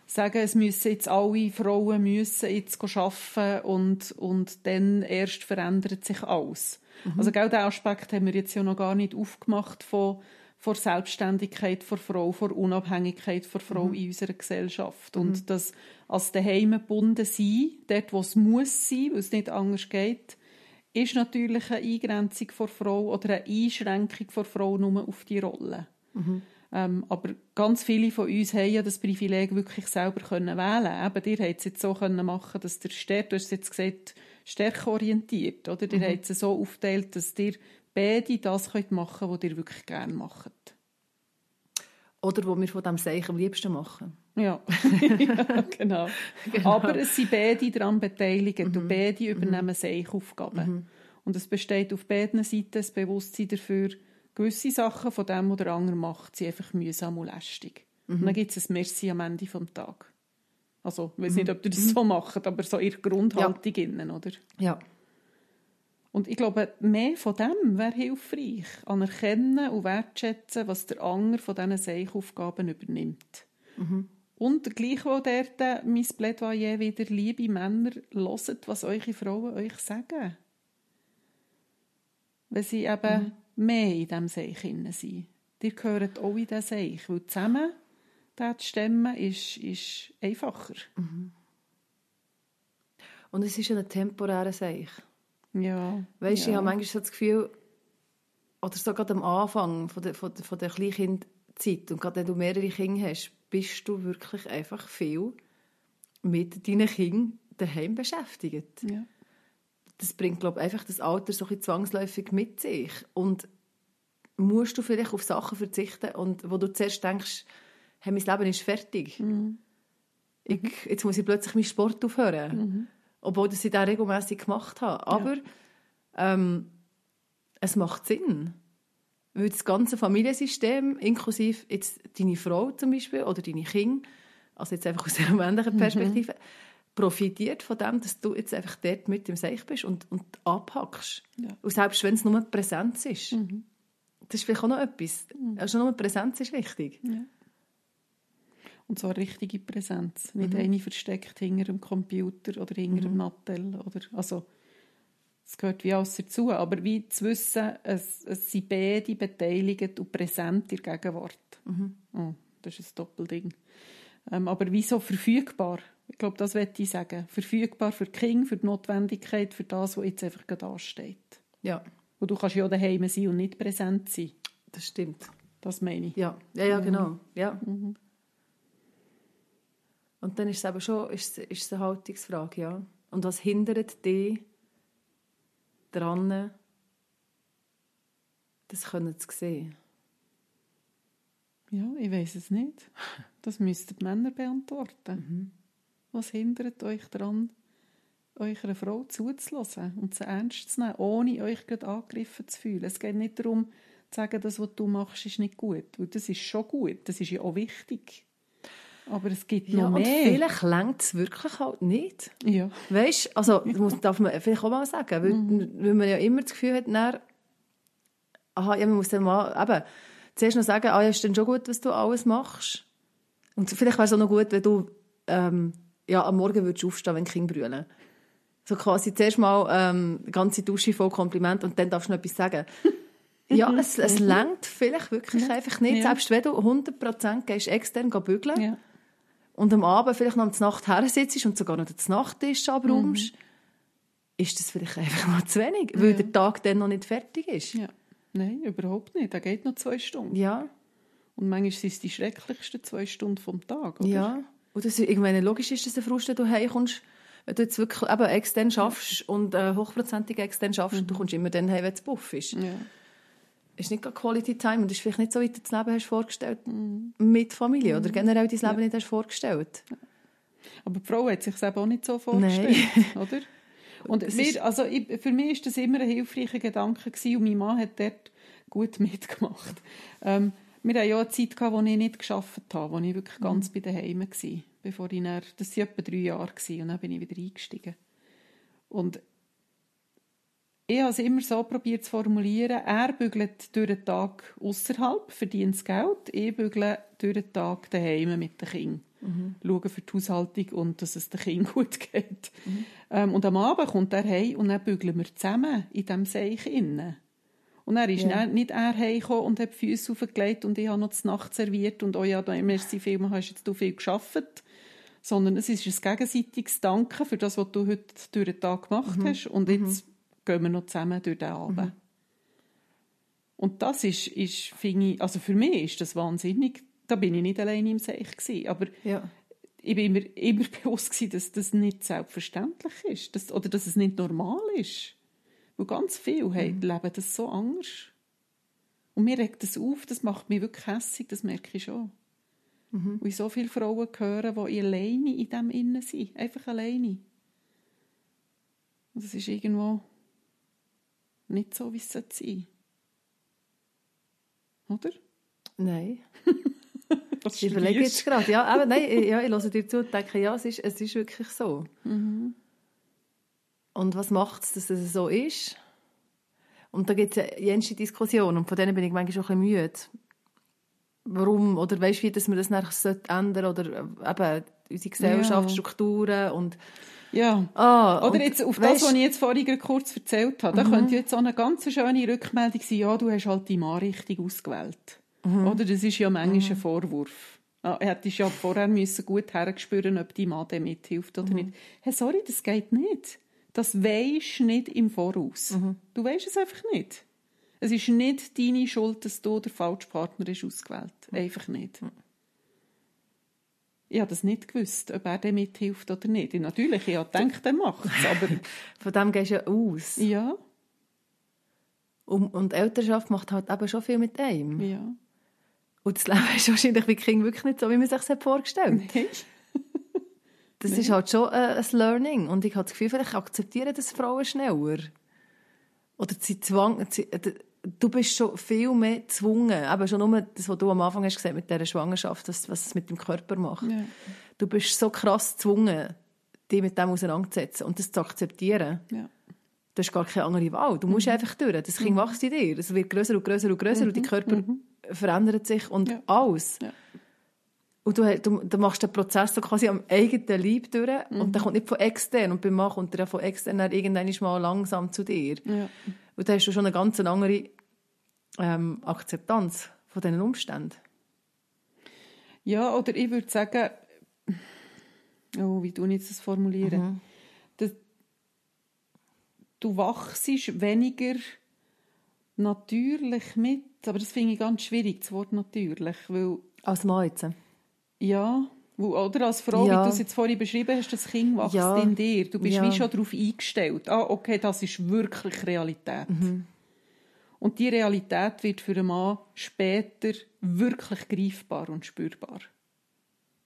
S2: sagen, es müssen jetzt alle Frauen müssen jetzt arbeiten und, und dann erst verändert sich alles. Also genau diesen Aspekt haben wir jetzt ja noch gar nicht aufgemacht von, von Selbstständigkeit der Frau, von Unabhängigkeit der Frau in unserer Gesellschaft. Und das als daheim gebunden sein, dort wo es muss sein, weil es nicht anders geht, ist natürlich eine Eingrenzung der Frau oder eine Einschränkung der Frau nur auf die Rolle. Ähm, aber ganz viele von uns haben ja das Privileg, wirklich selber können wählen Eben, ihr habt es jetzt so können machen, dass der stärker, du hast es jetzt gesagt, stärkeorientiert, oder? Ihr habt es so aufgeteilt, dass ihr beide das könnt machen könnt, was ihr wirklich gerne macht.
S1: Oder wo wir von dem Seich am liebsten machen.
S2: Ja, ja genau. Aber es sind beide daran beteiligt und beide übernehmen Seichaufgaben. Und es besteht auf beiden Seiten das Bewusstsein dafür, gewisse Sachen von dem, was der andere macht, sind einfach mühsam und lästig. Und dann gibt es ein Merci am Ende des Tages. Also, ich weiß nicht, ob ihr das so macht, aber so ihre Grundhaltung innen, oder?
S1: Ja.
S2: Und ich glaube, mehr von dem wäre hilfreich. Anerkennen und wertschätzen, was der andere von diesen Seichaufgaben übernimmt. Und gleich auch dort mein Plädoyer wieder, liebe Männer, hört, was eure Frauen euch sagen. Wenn sie eben mehr in diesem Seich sind. Ihr gehört auch in diesen Seich, weil zusammen das zu stemmen ist, ist einfacher.
S1: Und es ist ein temporärer Seich.
S2: Ja.
S1: Weißt du,
S2: ja.
S1: ich habe manchmal so das Gefühl, oder so gerade am Anfang von der, von der, von der Kleinkindzeit und gerade wenn du mehrere Kinder hast, bist du wirklich einfach viel mit deinen Kindern daheim beschäftigt.
S2: Ja.
S1: Das bringt, glaube ich, einfach das Alter so ein bisschen zwangsläufig mit sich. Und musst du vielleicht auf Sachen verzichten und wo du zuerst denkst, hey, mein Leben ist fertig.
S2: Mhm.
S1: Ich, jetzt muss ich plötzlich meinen Sport aufhören. Obwohl dass ich das regelmäßig gemacht habe. Aber ähm, es macht Sinn. Weil das ganze Familiensystem, inklusive jetzt deine Frau zum Beispiel oder deine Kinder, also jetzt einfach aus der männlichen Perspektive, profitiert von dem, dass du jetzt einfach dort mit im Seich bist und, und abhackst.
S2: Ja.
S1: Und selbst wenn es nur Präsenz ist. Das ist vielleicht auch noch etwas. Also nur Präsenz ist wichtig.
S2: Und so eine richtige Präsenz. Nicht eine versteckt hinter dem Computer oder hinter dem Nattel. Oder, also, es gehört wie alles dazu. Aber wie zu wissen, es, es sind beide beteiligt und präsent in der Gegenwart. Oh, das ist ein Doppelding. Ähm, aber wieso verfügbar? Ich glaube, das möchte ich sagen. Verfügbar für die Kinder, für die Notwendigkeit, für das, was jetzt einfach gerade ansteht.
S1: Ja,
S2: Und du kannst ja daheim sein und nicht präsent sein.
S1: das stimmt.
S2: Das meine ich.
S1: Ja, ja, ja genau. Ja. Und dann ist es eben schon ist, es- ist es eine Haltungsfrage, ja. Und was hindert dich daran, das können zu sehen?
S2: Ja, ich weiß es nicht. Das müssten die Männer beantworten. Was hindert euch daran, eurer Frau zuzulassen und sie ernst zu nehmen, ohne euch gerade angegriffen zu fühlen? Es geht nicht darum, zu sagen, das, was du machst, ist nicht gut. Weil das ist schon gut, das ist ja auch wichtig. Aber es gibt
S1: Ja,
S2: noch
S1: und
S2: mehr.
S1: vielleicht längt es wirklich halt nicht.
S2: Ja.
S1: Weißt also das muss, darf man vielleicht auch mal sagen, weil, weil man ja immer das Gefühl hat, dann, aha, ja, man muss dann mal, eben, zuerst noch sagen, ah, ja, ist dann schon gut, was du alles machst. Und vielleicht wäre es auch noch gut, wenn du ähm, ja, am Morgen würdest aufstehen, wenn die Kinder brüllen. So quasi zuerst mal ähm, die ganze Dusche voll Kompliment und dann darfst du noch etwas sagen. Ja, es, es längt vielleicht wirklich einfach nicht,
S2: Ja.
S1: selbst wenn du 100% gehst extern bügeln
S2: ja.
S1: und am Abend vielleicht noch zur Nacht her sitzt und sogar noch den Nachttisch abräumst, ist das vielleicht einfach mal zu wenig, weil der Tag dann noch nicht fertig ist.
S2: ja. Nein, überhaupt nicht. Er geht noch zwei Stunden.
S1: Ja,
S2: Und manchmal sind es die schrecklichsten zwei Stunden vom Tag. Oder?
S1: ja. Und das, ich meine, logisch ist das ein Frust, wenn du heimkommst, wenn du jetzt wirklich eben extern schaffst und äh, hochprozentig extern schaffst, und du kommst immer dann heim, wenn es buff ist.
S2: ja.
S1: Ist nicht gerade Quality Time und ist vielleicht nicht so, wie du das Leben hast vorgestellt mit Familie oder generell dein Leben nicht hast vorgestellt.
S2: Aber die Frau hat sich eben auch nicht so vorgestellt, oder? Und
S1: Das ist-
S2: also ich, für mich war das immer ein hilfreicher Gedanke gewesen, und mein Mann hat dort gut mitgemacht. Ähm, wir hatten ja eine Zeit, gehabt, wo ich nicht gearbeitet habe, wo ich wirklich ganz bei daheim war. Bevor ich dann, das waren etwa drei Jahre und dann bin ich wieder eingestiegen. Und ich habe es immer so probiert zu formulieren, er bügelt durch den Tag außerhalb, verdient das Geld, ich bügle durch den Tag daheim mit den Kindern. Schauen für die Haushaltung und dass es den Kindern gut geht. Ähm, und am Abend kommt er heim und dann bügeln wir zusammen in diesem Seich innen. Und er ist dann nicht er heimgekommen und hat die Füße aufgelegt und ich habe noch die Nacht serviert und «Oh ja, merci vielmals, hast jetzt du viel geschafft.» Sondern es ist ein gegenseitiges Danken für das, was du heute durch den Tag gemacht hast und jetzt gehen wir noch zusammen durch den Abend. Und das ist, ist finde ich, also für mich ist das wahnsinnig, da bin ich nicht allein im Seich gewesen, aber
S1: Ja.
S2: ich bin mir immer bewusst gewesen, dass das nicht selbstverständlich ist, dass, oder dass es nicht normal ist. Weil ganz viele mhm. leben das so anders. Und mir regt das auf, das macht mich wirklich hässig, das merke ich schon. Mhm. Und ich so viele Frauen hören, die alleine in dem Innen sind, einfach alleine. Und das ist irgendwo nicht so, wie es sein sollte. Oder?
S1: Nein. Ich überlege jetzt gerade. Ja, aber nein, ich- ja, ich höre dir zu und denke, ja, es ist, es ist wirklich so. Und was macht es, dass es so ist? Und da gibt es jenste Diskussionen und von denen bin ich manchmal schon ein bisschen müde. Warum? Oder weißt du, wie dass man das nachher sollte ändern oder äh, eben unsere Gesellschaft,
S2: Ja.
S1: Und
S2: Ja.
S1: ah,
S2: Oder jetzt auf
S1: weisst-
S2: das, was ich jetzt vorhin kurz erzählt habe, da könnte jetzt auch eine ganz schöne Rückmeldung sein, ja, du hast halt die Mann richtig ausgewählt. Oder das ist ja manchmal ein Vorwurf. Ah, hättest ja vorher müssen gut hergespüren, ob die Mann dem mithilft oder nicht. Hey, sorry, das geht nicht. Das weisst nicht im Voraus. Du weisst es einfach nicht. Es ist nicht deine Schuld, dass du der falsche Partner ist ausgewählt. Einfach nicht. Ich habe das nicht gewusst, ob er dem mithilft oder nicht. Natürlich, ich habe gedacht, er macht es, aber
S1: Von dem gehst du ja aus.
S2: ja,
S1: Und, und Elternschaft macht halt eben schon viel mit einem.
S2: ja.
S1: Und das Leben ist wahrscheinlich bei Kindern wirklich nicht so, wie man sich das vorgestellt hat. Das ist halt schon äh, ein Learning. Und ich habe das Gefühl, vielleicht akzeptieren das Frauen schneller. Oder sie zwang, sie, äh, du bist schon viel mehr gezwungen. Eben schon nur das, was du am Anfang hast gesagt mit dieser Schwangerschaft, das, was es mit dem Körper macht.
S2: Ja.
S1: Du bist so krass gezwungen, dich mit dem auseinanderzusetzen und das zu akzeptieren.
S2: Ja.
S1: Du hast gar keine andere Wahl. Du musst einfach durch. Das Kind wächst in dir. Es wird größer und größer und größer und dein Körper verändert sich und
S2: Ja.
S1: alles.
S2: Ja.
S1: Und du, du, du machst den Prozess so quasi am eigenen Leib durch und der kommt nicht von extern. Und beim Mann kommt der von extern dann irgendwann mal langsam zu dir.
S2: Ja.
S1: Und dann hast du schon eine ganz andere ähm, Akzeptanz von diesen Umständen.
S2: Ja, oder ich würde sagen, oh, wie du jetzt das formulieren?
S1: Mhm.
S2: Das, du wachst weniger natürlich mit, aber das finde ich ganz schwierig, das Wort natürlich, weil,
S1: Als Mann jetzt.
S2: Ja, oder als Frau,
S1: Ja.
S2: wie du es jetzt vorhin beschrieben hast, das Kind wächst
S1: Ja.
S2: in dir, du bist
S1: Ja.
S2: wie schon darauf eingestellt, ah, okay, das ist wirklich Realität.
S1: Mhm.
S2: Und die Realität wird für einen Mann später wirklich greifbar und spürbar.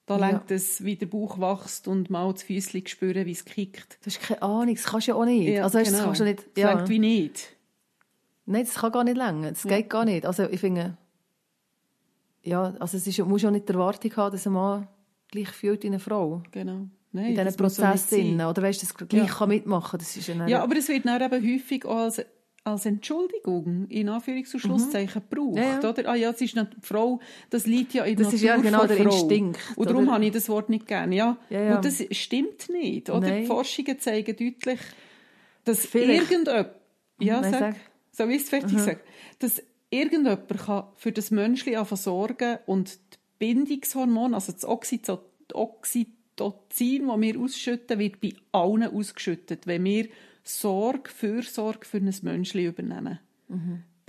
S2: Da
S1: Ja.
S2: lenkt es, wie der Bauch wächst und mal das Füßchen spüren, wie es kickt.
S1: Du hast keine Ahnung, das kannst du ja auch nicht. also weißt, das kannst du nicht.
S2: Das
S1: Ja.
S2: lenkt wie nicht.
S1: Nein, das kann gar nicht länger. Das geht gar nicht. Also ich finde, ja, also es ist, du musst ja nicht die Erwartung haben, dass ein Mann gleich fühlt wie eine Frau.
S2: Genau. Nein,
S1: In diesen
S2: muss so
S1: Prozessen. Oder weißt du, das gleich
S2: Ja.
S1: kann mitmachen. Das ist ja,
S2: aber es wird dann eben häufig auch als, als Entschuldigung in Anführungs- und Schlusszeichen gebraucht.
S1: Mhm. Ja, ja.
S2: Oder? Ah ja, es ist eine Frau, das liegt ja in der
S1: Das ist
S2: Natur
S1: ja genau der
S2: Frau.
S1: Instinkt,
S2: Und darum
S1: oder?
S2: habe ich das Wort nicht gerne. Ja. Und das stimmt nicht. Oder?
S1: Nein.
S2: Die Forschungen zeigen deutlich, dass
S1: Vielleicht.
S2: irgendjemand, ja, sag,
S1: sag.
S2: so wie es fertig sage, dass irgendjemand kann für das Menschli anfangen sorgen und die Bindungshormone, also das Oxytocin, das wir ausschütten, wird bei allen ausgeschüttet, wenn wir Sorge, Fürsorge für ein Menschli übernehmen.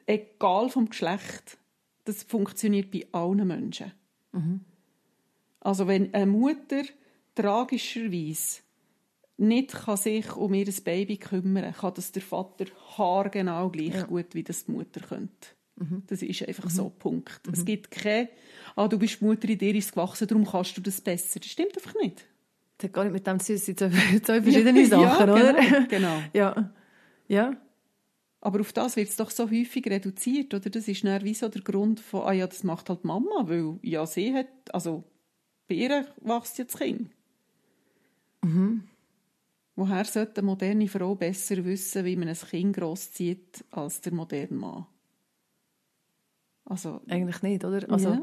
S2: Egal vom Geschlecht. Das funktioniert bei allen Menschen. Also wenn eine Mutter tragischerweise nicht kann sich um ihr Baby kümmern kann, das der Vater haargenau gleich gut, wie das die Mutter könnte. Das ist einfach so, Punkt. Es gibt keine, ah, du bist Mutter, in dir ist gewachsen, darum kannst du das besser. Das stimmt einfach nicht.
S1: Das hat gar nicht mit dem zu tun. Es sind zwei, verschiedene
S2: ja,
S1: Sachen,
S2: genau,
S1: oder?
S2: genau.
S1: Ja. Ja.
S2: Aber auf das wird es doch so häufig reduziert, oder? Das ist dann wie so der Grund von, ah ja, das macht halt Mama, weil ja, sie hat, also bei ihr wächst jetzt Kind. Woher sollte eine moderne Frau besser wissen, wie man ein Kind grosszieht, als der moderne Mann? Also,
S1: Eigentlich nicht, oder? Also,
S2: Ja.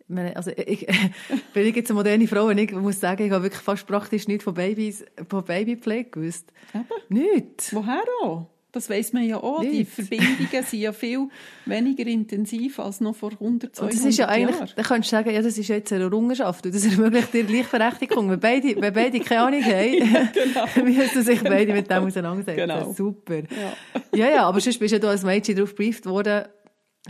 S1: ich meine, also ich, bin ich jetzt eine moderne Frau und ich muss sagen, ich habe wirklich fast praktisch nichts von, Babys, von Babypflege gewusst.
S2: eben,
S1: Nichts.
S2: woher auch? Das weiß man ja auch. Die
S1: Nicht.
S2: Verbindungen sind ja viel weniger intensiv als noch vor 100, 200
S1: Und das ist ja eigentlich,
S2: Jahren.
S1: da könntest du sagen, ja, das ist jetzt eine Errungenschaft und das ermöglicht dir Gleichberechtigung. Wenn beide, wenn beide keine Ahnung haben, müssen sich beide mit dem auseinandersetzen.
S2: Genau.
S1: Super.
S2: Ja.
S1: Ja, ja, aber sonst bist ja du als Mädchen darauf gebrieft worden,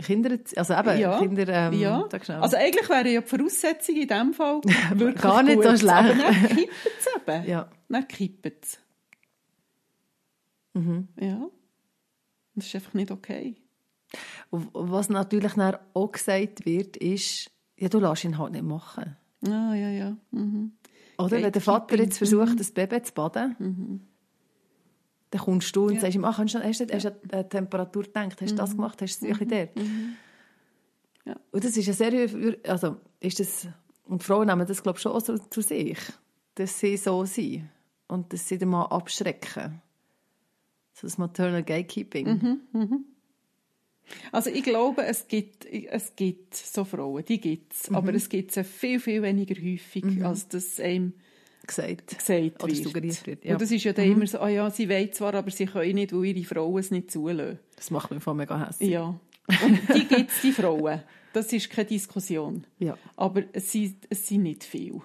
S1: Kinder, also eben,
S2: Ja,
S1: Kinder, ähm,
S2: ja. Also eigentlich wäre ja die Voraussetzung in diesem Fall wirklich
S1: Gar nicht
S2: gut.
S1: so schlecht.
S2: Aber dann kippt es eben.
S1: Ja.
S2: Dann kippt es.
S1: Mhm.
S2: Ja. Das ist einfach nicht okay.
S1: Was natürlich dann auch gesagt wird, ist, ja, du lässt ihn halt nicht machen.
S2: Ah, ja, ja. Mhm.
S1: Oder? Wenn der Vater jetzt versucht, das Baby zu baden, dann kommst du und
S2: Ja.
S1: sagst ihm, ach, hast du, hast du hast du an die Temperatur gedacht, hast du das gemacht, hast du das Säuchchen dort?
S2: Ja.
S1: Und das ist ja sehr, also ist das, und Frauen nehmen das, glaube ich, schon so zu sich, dass sie so sind und dass sie den Mann abschrecken. So das Maternal Gatekeeping.
S2: Also ich glaube, es gibt, es gibt so Frauen, die gibt
S1: Mhm.
S2: es. Aber es gibt sie viel, viel weniger häufig, als das einem
S1: gesagt.
S2: gesagt
S1: Oder suggeriert wird, ja.
S2: Und das ist ja dann immer so, ah ja, sie wollen zwar, aber sie können nicht, weil ihre Frauen es nicht zulassen.
S1: Das macht mich voll mega hässlich.
S2: Ja. Und die gibt es, die Frauen. Das ist keine Diskussion.
S1: Ja.
S2: Aber es sind, es sind nicht viele.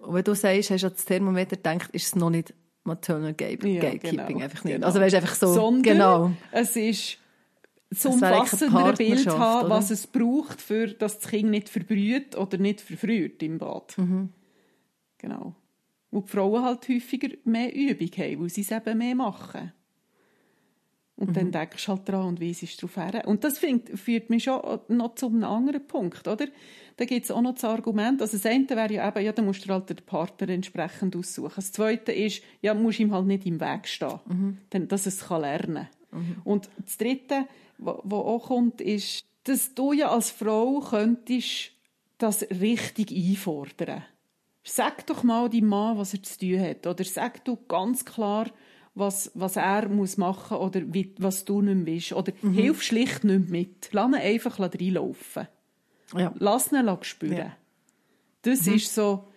S1: Und wenn du sagst, hast du an das Thermometer gedacht, ist es noch nicht Maternal Gate
S2: Ja,
S1: Gatekeeping,
S2: genau,
S1: einfach nicht.
S2: genau.
S1: Also weißt einfach so,
S2: Sondern
S1: genau.
S2: es ist
S1: keine
S2: umfassendere Bild haben,
S1: oder?
S2: was es braucht, für, dass das Kind nicht verbrüht oder nicht verfriert im Bad.
S1: Mhm.
S2: Genau. Wo die Frauen halt häufiger mehr Übung haben, weil sie es eben mehr machen. Und mhm. dann denkst du halt dran und weisst darauf her. Und das find, führt mich schon noch zu einem anderen Punkt, oder? Da gibt es auch noch das Argument, also das eine wäre ja eben, ja, dann musst du halt den Partner entsprechend aussuchen. Das zweite ist, ja, du musst ihm halt nicht im Weg stehen, mhm. denn, dass es lernen kann. Mhm. Und das dritte, was auch kommt, ist, dass du ja als Frau könntest das richtig einfordern. Sag doch mal deinem Mann, was er zu tun hat. Oder sag du ganz klar, was, was er muss machen oder wie, was du nicht mehr willst. Oder mhm. hilf schlicht nicht mit. Lass ihn einfach reinlaufen. Ja. Lass ihn spüren. Ja. Das mhm. ist so...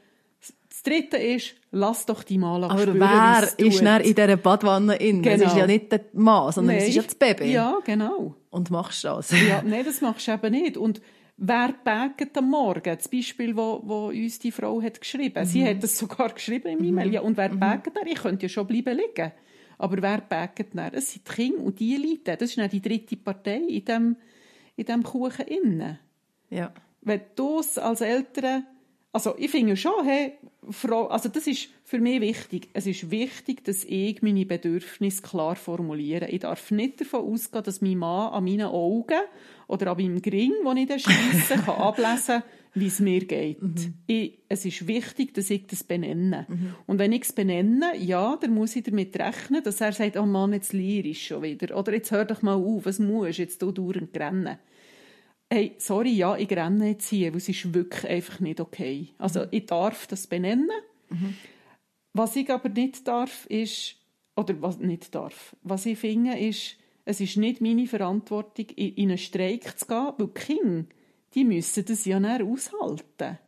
S2: Das Dritte ist, lass doch die Mann
S1: Aber spüren, wer ist dann in dieser Badwanne in? Genau. Es ist ja nicht der Mann, sondern es ist ja das Baby.
S2: Ja, genau.
S1: Und machst das.
S2: ja, nein, das machst du eben nicht. Und wer bägt am Morgen? Das Beispiel, wo, wo uns die Frau hat geschrieben. Mhm. Sie hat es sogar geschrieben im E-Mail. Mhm. Ja, und wer mhm. bägt da? Ich könnte ja schon bleiben liegen. Aber wer bägt dann? Es sind die Kinder und die Leute. Das ist dann die dritte Partei in diesem in dem Kuchen innen.
S1: Ja.
S2: Wenn du als Eltern also ich finde schon, hey, Frau, also das ist für mich wichtig. Es ist wichtig, dass ich meine Bedürfnisse klar formuliere. Ich darf nicht davon ausgehen, dass mein Mann an meinen Augen oder an meinem Gring, den ich dann schliesse, kann ablesen wie es mir geht. Mhm. Ich, es ist wichtig, dass ich das benenne. Mhm. Und wenn ich es benenne, ja, dann muss ich damit rechnen, dass er sagt, oh Mann, jetzt lyrisch schon wieder. Oder jetzt hör doch mal auf, was musst du jetzt hier dauernd rennen? Hey, sorry, ja, ich renne jetzt hier, weil es ist wirklich einfach nicht okay. Also mhm. ich darf das benennen. Mhm. Was ich aber nicht darf, ist, oder was nicht darf, was ich finde, ist, es ist nicht meine Verantwortung, in einen Streik zu gehen, weil die Kinder, die müssen das ja nicht aushalten.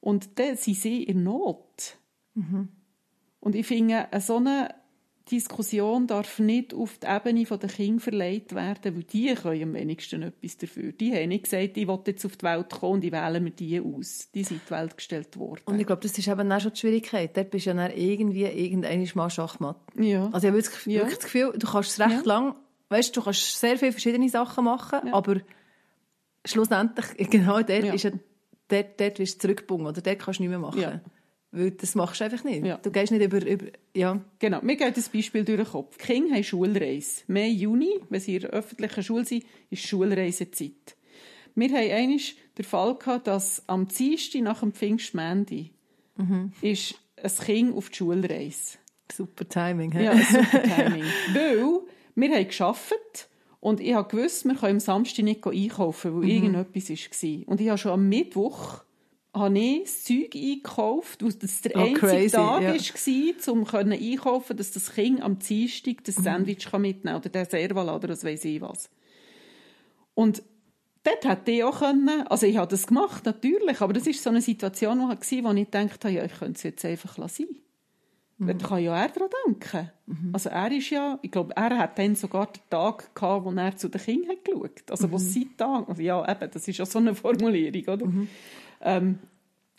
S2: Und dann sind sie in Not. Mhm. Und ich finde, so eine Diskussion darf nicht auf die Ebene der Kinder verlegt werden, weil die können am wenigsten etwas dafür. Die haben nicht gesagt, ich will jetzt auf die Welt kommen und ich wähle mir die aus. Die sind in die Welt gestellt worden.
S1: Und ich glaube, das ist eben auch schon die Schwierigkeit. Dort bist du ja dann irgendwie irgendein mal Schachmatt.
S2: Ja.
S1: Also ich habe wirklich, ja. das Gefühl, du kannst es recht ja. lang, weißt du, kannst sehr viele verschiedene Sachen machen, ja. aber schlussendlich, genau dort ja. ist ja, dort, dort wirst du zurückgebunden, oder dort kannst du nicht mehr machen. Weil das machst du einfach nicht. Ja. Du gehst nicht über, über ja.
S2: Genau. Mir geht das Beispiel durch den Kopf. Die Kinder haben Schulreise. Mai, Juni, wenn sie in der öffentlichen Schule sind, ist Schulreisezeit. Wir haben einmal den Fall gehabt, dass am Dienstag nach dem Pfingstmendi mhm. ist ein Kind auf die Schulreise.
S1: Super Timing.
S2: He? Ja, super Timing. Weil wir haben gearbeitet und ich habe gewusst, wir können am Samstag nicht einkaufen, weil mhm. irgendetwas war. Und ich habe schon am Mittwoch habe ich Zeug eingekauft, weil das der oh, einzige crazy, Tag ja. war, um einkaufen dass das Kind am Dienstag das mhm. Sandwich mhm. mitnehmen kann oder den Serval oder was weiß ich was. Und dort hätte ich auch können, also ich habe das gemacht, natürlich, aber das war so eine Situation, wo ich, wo ich dachte, ja, ich könnte es jetzt einfach lassen. Mhm. Da kann ja er daran denken. Mhm. Also er ist ja, ich glaube, er hat dann sogar den Tag gehabt, wo er zu den Kindern geschaut hat. Also mhm. wo sein Tag, also ja eben, das ist ja so eine Formulierung, oder? Mhm ähm,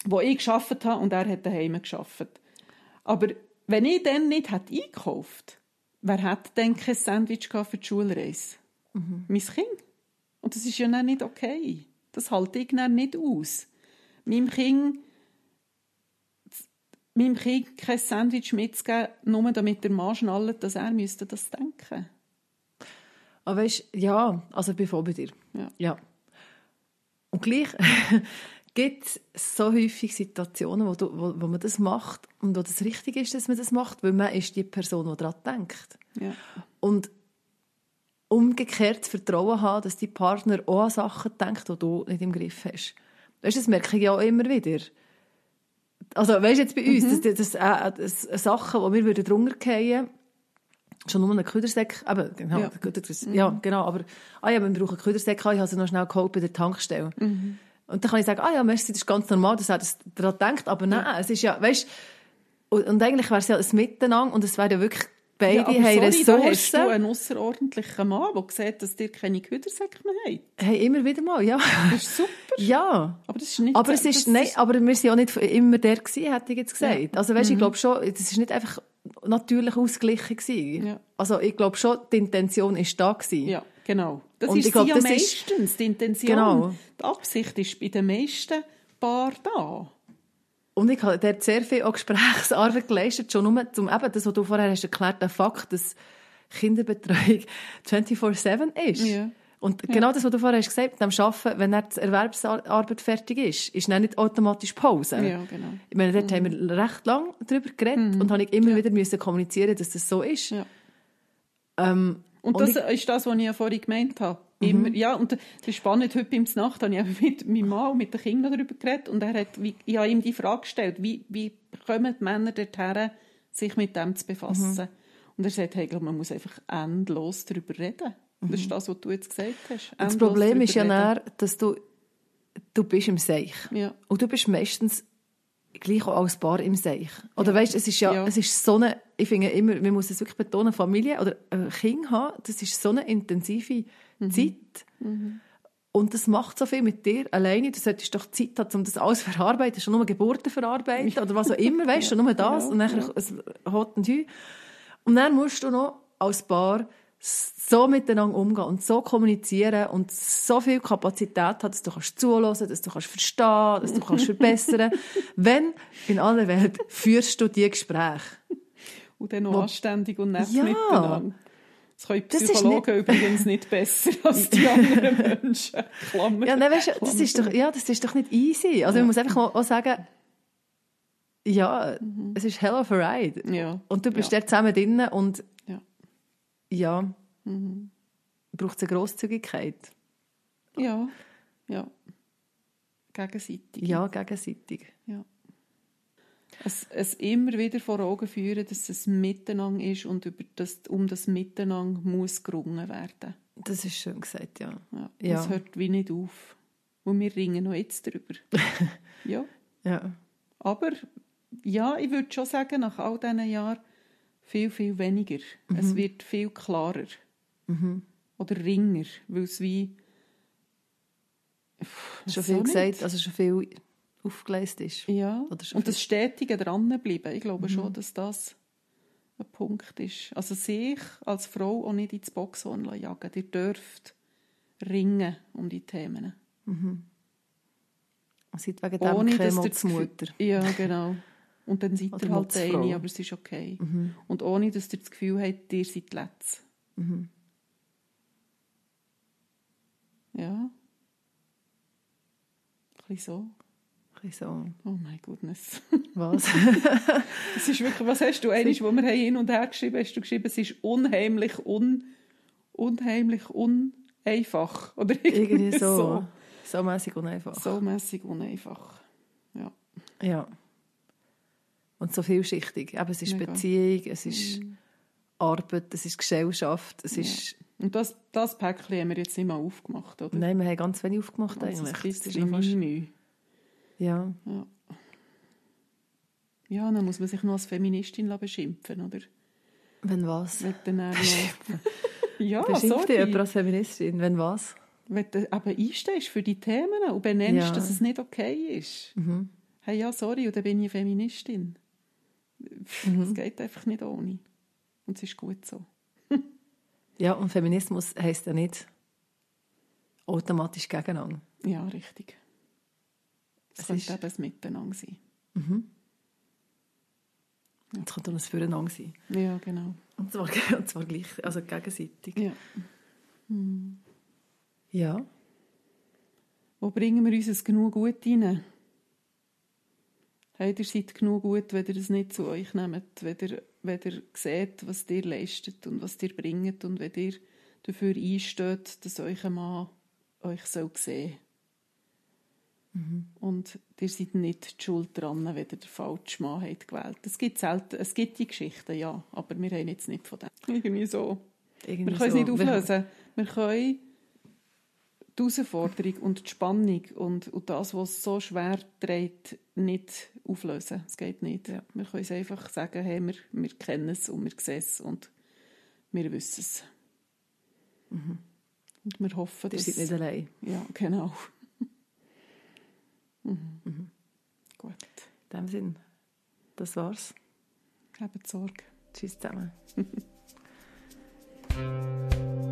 S2: wo ich geschafft habe und er hat daheim geschafft. Aber wenn ich dann nicht hätte eingekauft, wer hätte denn kein Sandwich für die Schulreise? Mhm. Mein Kind. Und das ist ja dann nicht okay. Das halte ich dann nicht aus. Meinem Kind, meinem Kind kein Sandwich mitzugeben, nur damit der Mann schnallt, dass er müsste das denken.
S1: Aber weißt, ja, also ich bin voll bei dir.
S2: Ja.
S1: ja. Und gleich gibt so häufig Situationen, wo, du, wo, wo, man das macht und wo das richtig ist, dass man das macht, weil man ist die Person, die daran denkt.
S2: Ja.
S1: Und umgekehrt das Vertrauen haben, dass die Partner auch an Sachen denkt, die du nicht im Griff hast. Weißt, das merke ich ja auch immer wieder. Also, weißt du, jetzt bei uns, mhm. das, das, äh, das, das Sachen, die wir drunter fallen schon nur einen Küdersäck, eben, genau, ja. Das, ja, mhm. genau, aber, ah ja, wir brauchen einen Küdersäck, ich habe sie noch schnell geholt bei der Tankstelle. Mhm. Und dann kann ich sagen, ah ja, merci, das ist ganz normal, dass er das daran denkt, aber nein, ja. es ist ja, weißt und, und eigentlich wäre es ja ein Miteinander und es wäre ja wirklich, beide ja, haben sorry, Ressourcen. Da
S2: hast du einen außerordentlichen Mann, der sieht, dass dir keine Küdersäcke mehr haben.
S1: Hey, immer wieder mal, ja.
S2: Das ist super.
S1: Ja.
S2: Aber das ist nicht
S1: aber es ist, nein, aber wir sind ja nicht immer der gewesen, hätte ich jetzt gesagt. Ja. Also weißt, mhm. ich glaube schon, das ist nicht einfach natürlich ausgeglichen gewesen. Ja. Also ich glaube schon, die Intention ist da gewesen.
S2: Ja. Genau. Das und ist glaub, ja meistens ist, die Intention. Genau. Die Absicht ist bei den meisten Paaren da.
S1: Und ich habe dort sehr viel auch Gesprächsarbeit geleistet, schon nur zum eben das, was du vorher hast erklärt, der Fakt, dass Kinderbetreuung 24-7 ist.
S2: Ja.
S1: Und genau das, was du vorher hast gesagt hast, Arbeiten, wenn dann die Erwerbsarbeit fertig ist, ist dann nicht automatisch Pause.
S2: Ja, genau.
S1: Ich meine, dort haben wir recht lang darüber geredet und habe ich immer wieder müssen kommunizieren, dass das so ist.
S2: Ja.
S1: Ähm,
S2: Und,
S1: Und
S2: das
S1: ich-
S2: ist das, was ich ja vorhin gemeint habe. Immer, ja, und das ist spannend, heute beim Nacht habe ich mit meinem Mann und mit den Kindern darüber geredet und er hat, ich habe ihm die Frage gestellt, wie, wie kommen die Männer dorthin, sich mit dem zu befassen? Und er sagt, hey, ich glaube, man muss einfach endlos darüber reden. Und das ist das, was du jetzt gesagt hast.
S1: das
S2: Endlos
S1: Problem
S2: darüber
S1: ist ja
S2: reden.
S1: dass du, du bist im Seich.
S2: Ja.
S1: Und du bist meistens gleich auch als Paar im Seich. Oder weißt, es ist ja,
S2: Ja.
S1: es ist so eine, ich finde immer, man muss es wirklich betonen, Familie oder ein Kind haben, das ist so eine intensive
S2: Mhm.
S1: Zeit. Und das macht so viel mit dir alleine. Du solltest doch Zeit haben, um das alles zu verarbeiten. Schon nur Geburten verarbeiten oder was auch immer, weißt du, schon nur das.
S2: Ja,
S1: und dann
S2: ja.
S1: es Hot und. Und dann musst du noch als Paar so miteinander umgehen und so kommunizieren und so viel Kapazität haben, dass du kannst zuhören, dass du kannst verstehen, dass du kannst verbessern. Wenn in aller Welt führst du die Gespräche.
S2: Und dann noch anständig und nett
S1: Ja.
S2: miteinander. Das können
S1: Das ist
S2: Psychologen übrigens nicht besser als die anderen Menschen. Klammer.
S1: Ja, nein, weißt das ist doch, ja, das ist doch nicht easy. Also man muss einfach mal auch sagen, ja, es ist hell of a ride.
S2: Ja.
S1: Und du bist
S2: ja.
S1: dort zusammen drinnen und
S2: Ja.
S1: Ja, braucht es eine Grosszügigkeit.
S2: Ja. Ja. Gegenseitig.
S1: Ja, gegenseitig.
S2: Ja. Es, es immer wieder vor Augen führen, dass es Miteinander ist und über das, um das Miteinander muss gerungen werden.
S1: Das ist schön gesagt, ja.
S2: Ja.
S1: Ja.
S2: Das hört wie nicht auf. Und wir ringen noch jetzt darüber. ja.
S1: Ja,
S2: Aber ja, ich würde schon sagen, nach all diesen Jahren viel, viel weniger. Es wird viel klarer. Oder ringer, weil es wie... Pff,
S1: schon viel
S2: nicht.
S1: gesagt, also schon viel aufgeleistet ist.
S2: Ja, und das stetige Dranbleiben, ich glaube schon, dass das ein Punkt ist. Also sich als Frau auch nicht ins Boxhorn jagen. Ihr dürft ringen um die Themen.
S1: Und seid wegen
S2: Ohne,
S1: dem keine Mutter.
S2: Ja, genau. Und dann seid ihr halt eine, aber es ist okay. Und ohne, dass ihr das Gefühl habt, ihr seid die Letzte. Ja. Ein bisschen so.
S1: Ein bisschen
S2: Oh my goodness.
S1: so. Was?
S2: Es ist wirklich, was hast du eigentlich, wo wir haben hin und her geschrieben, hast du geschrieben, es ist unheimlich, un, unheimlich uneinfach. Oder
S1: Irgendwie so. So mäßig und einfach.
S2: So, so mässig uneinfach. Ja.
S1: Ja. Und so vielschichtig. Eben, es ist
S2: Mega.
S1: Beziehung, es ist Arbeit, es ist Gesellschaft, es ist...
S2: Und das, das Päckchen haben wir jetzt nicht mal aufgemacht, oder?
S1: Nein, wir haben ganz wenig aufgemacht
S2: Also
S1: eigentlich.
S2: ein
S1: Das ist noch fast...
S2: Mühe.
S1: Ja.
S2: Ja. ja, dann muss man sich noch als Feministin beschimpfen, oder?
S1: Wenn was?
S2: Wenn dann ja,
S1: Beschimpft dich
S2: sorry.
S1: jemand als Feministin? Wenn was?
S2: Wenn du eben einstehst für die Themen und benennst,
S1: Ja.
S2: dass es nicht okay ist. Hey, ja, sorry, und dann bin ich Feministin. Es geht einfach nicht ohne. Und es ist gut so.
S1: Ja, und Feminismus heisst ja nicht automatisch gegeneinander.
S2: Ja, richtig. Es
S1: Es
S2: könnte
S1: ist-
S2: eben ein Miteinander sein.
S1: Es könnte auch ein Füreinander sein.
S2: Ja, genau.
S1: Und zwar, und zwar gleich, also gegenseitig.
S2: Ja.
S1: Ja.
S2: Wo bringen wir uns genug gut rein? Hey, ihr seid genug gut, wenn ihr es nicht zu euch nehmt, wenn ihr, wenn ihr seht, was ihr leistet und was ihr bringt und wenn ihr dafür einsteht, dass euch ein Mann euch soll sehen Und ihr seid nicht die schuld dran, wenn ihr den falschen Mann habt gewählt Es gibt selten, es gibt die Geschichten, ja, aber wir haben jetzt nicht von dem. Irgendwie so.
S1: Irgendwie
S2: Wir können
S1: so.
S2: es nicht auflösen. Wir können die Herausforderung und die Spannung und, und das, was so schwer trägt, nicht auflösen. Es geht nicht.
S1: Ja.
S2: Wir können es einfach sagen, hey, wir, wir kennen es und wir sehen es und wir wissen es. Und wir hoffen,
S1: Ihr
S2: dass...
S1: seid nicht allein.
S2: Ja, genau. mhm. Gut.
S1: In dem Sinn, das war's.
S2: Habt Sorge.
S1: Tschüss zusammen.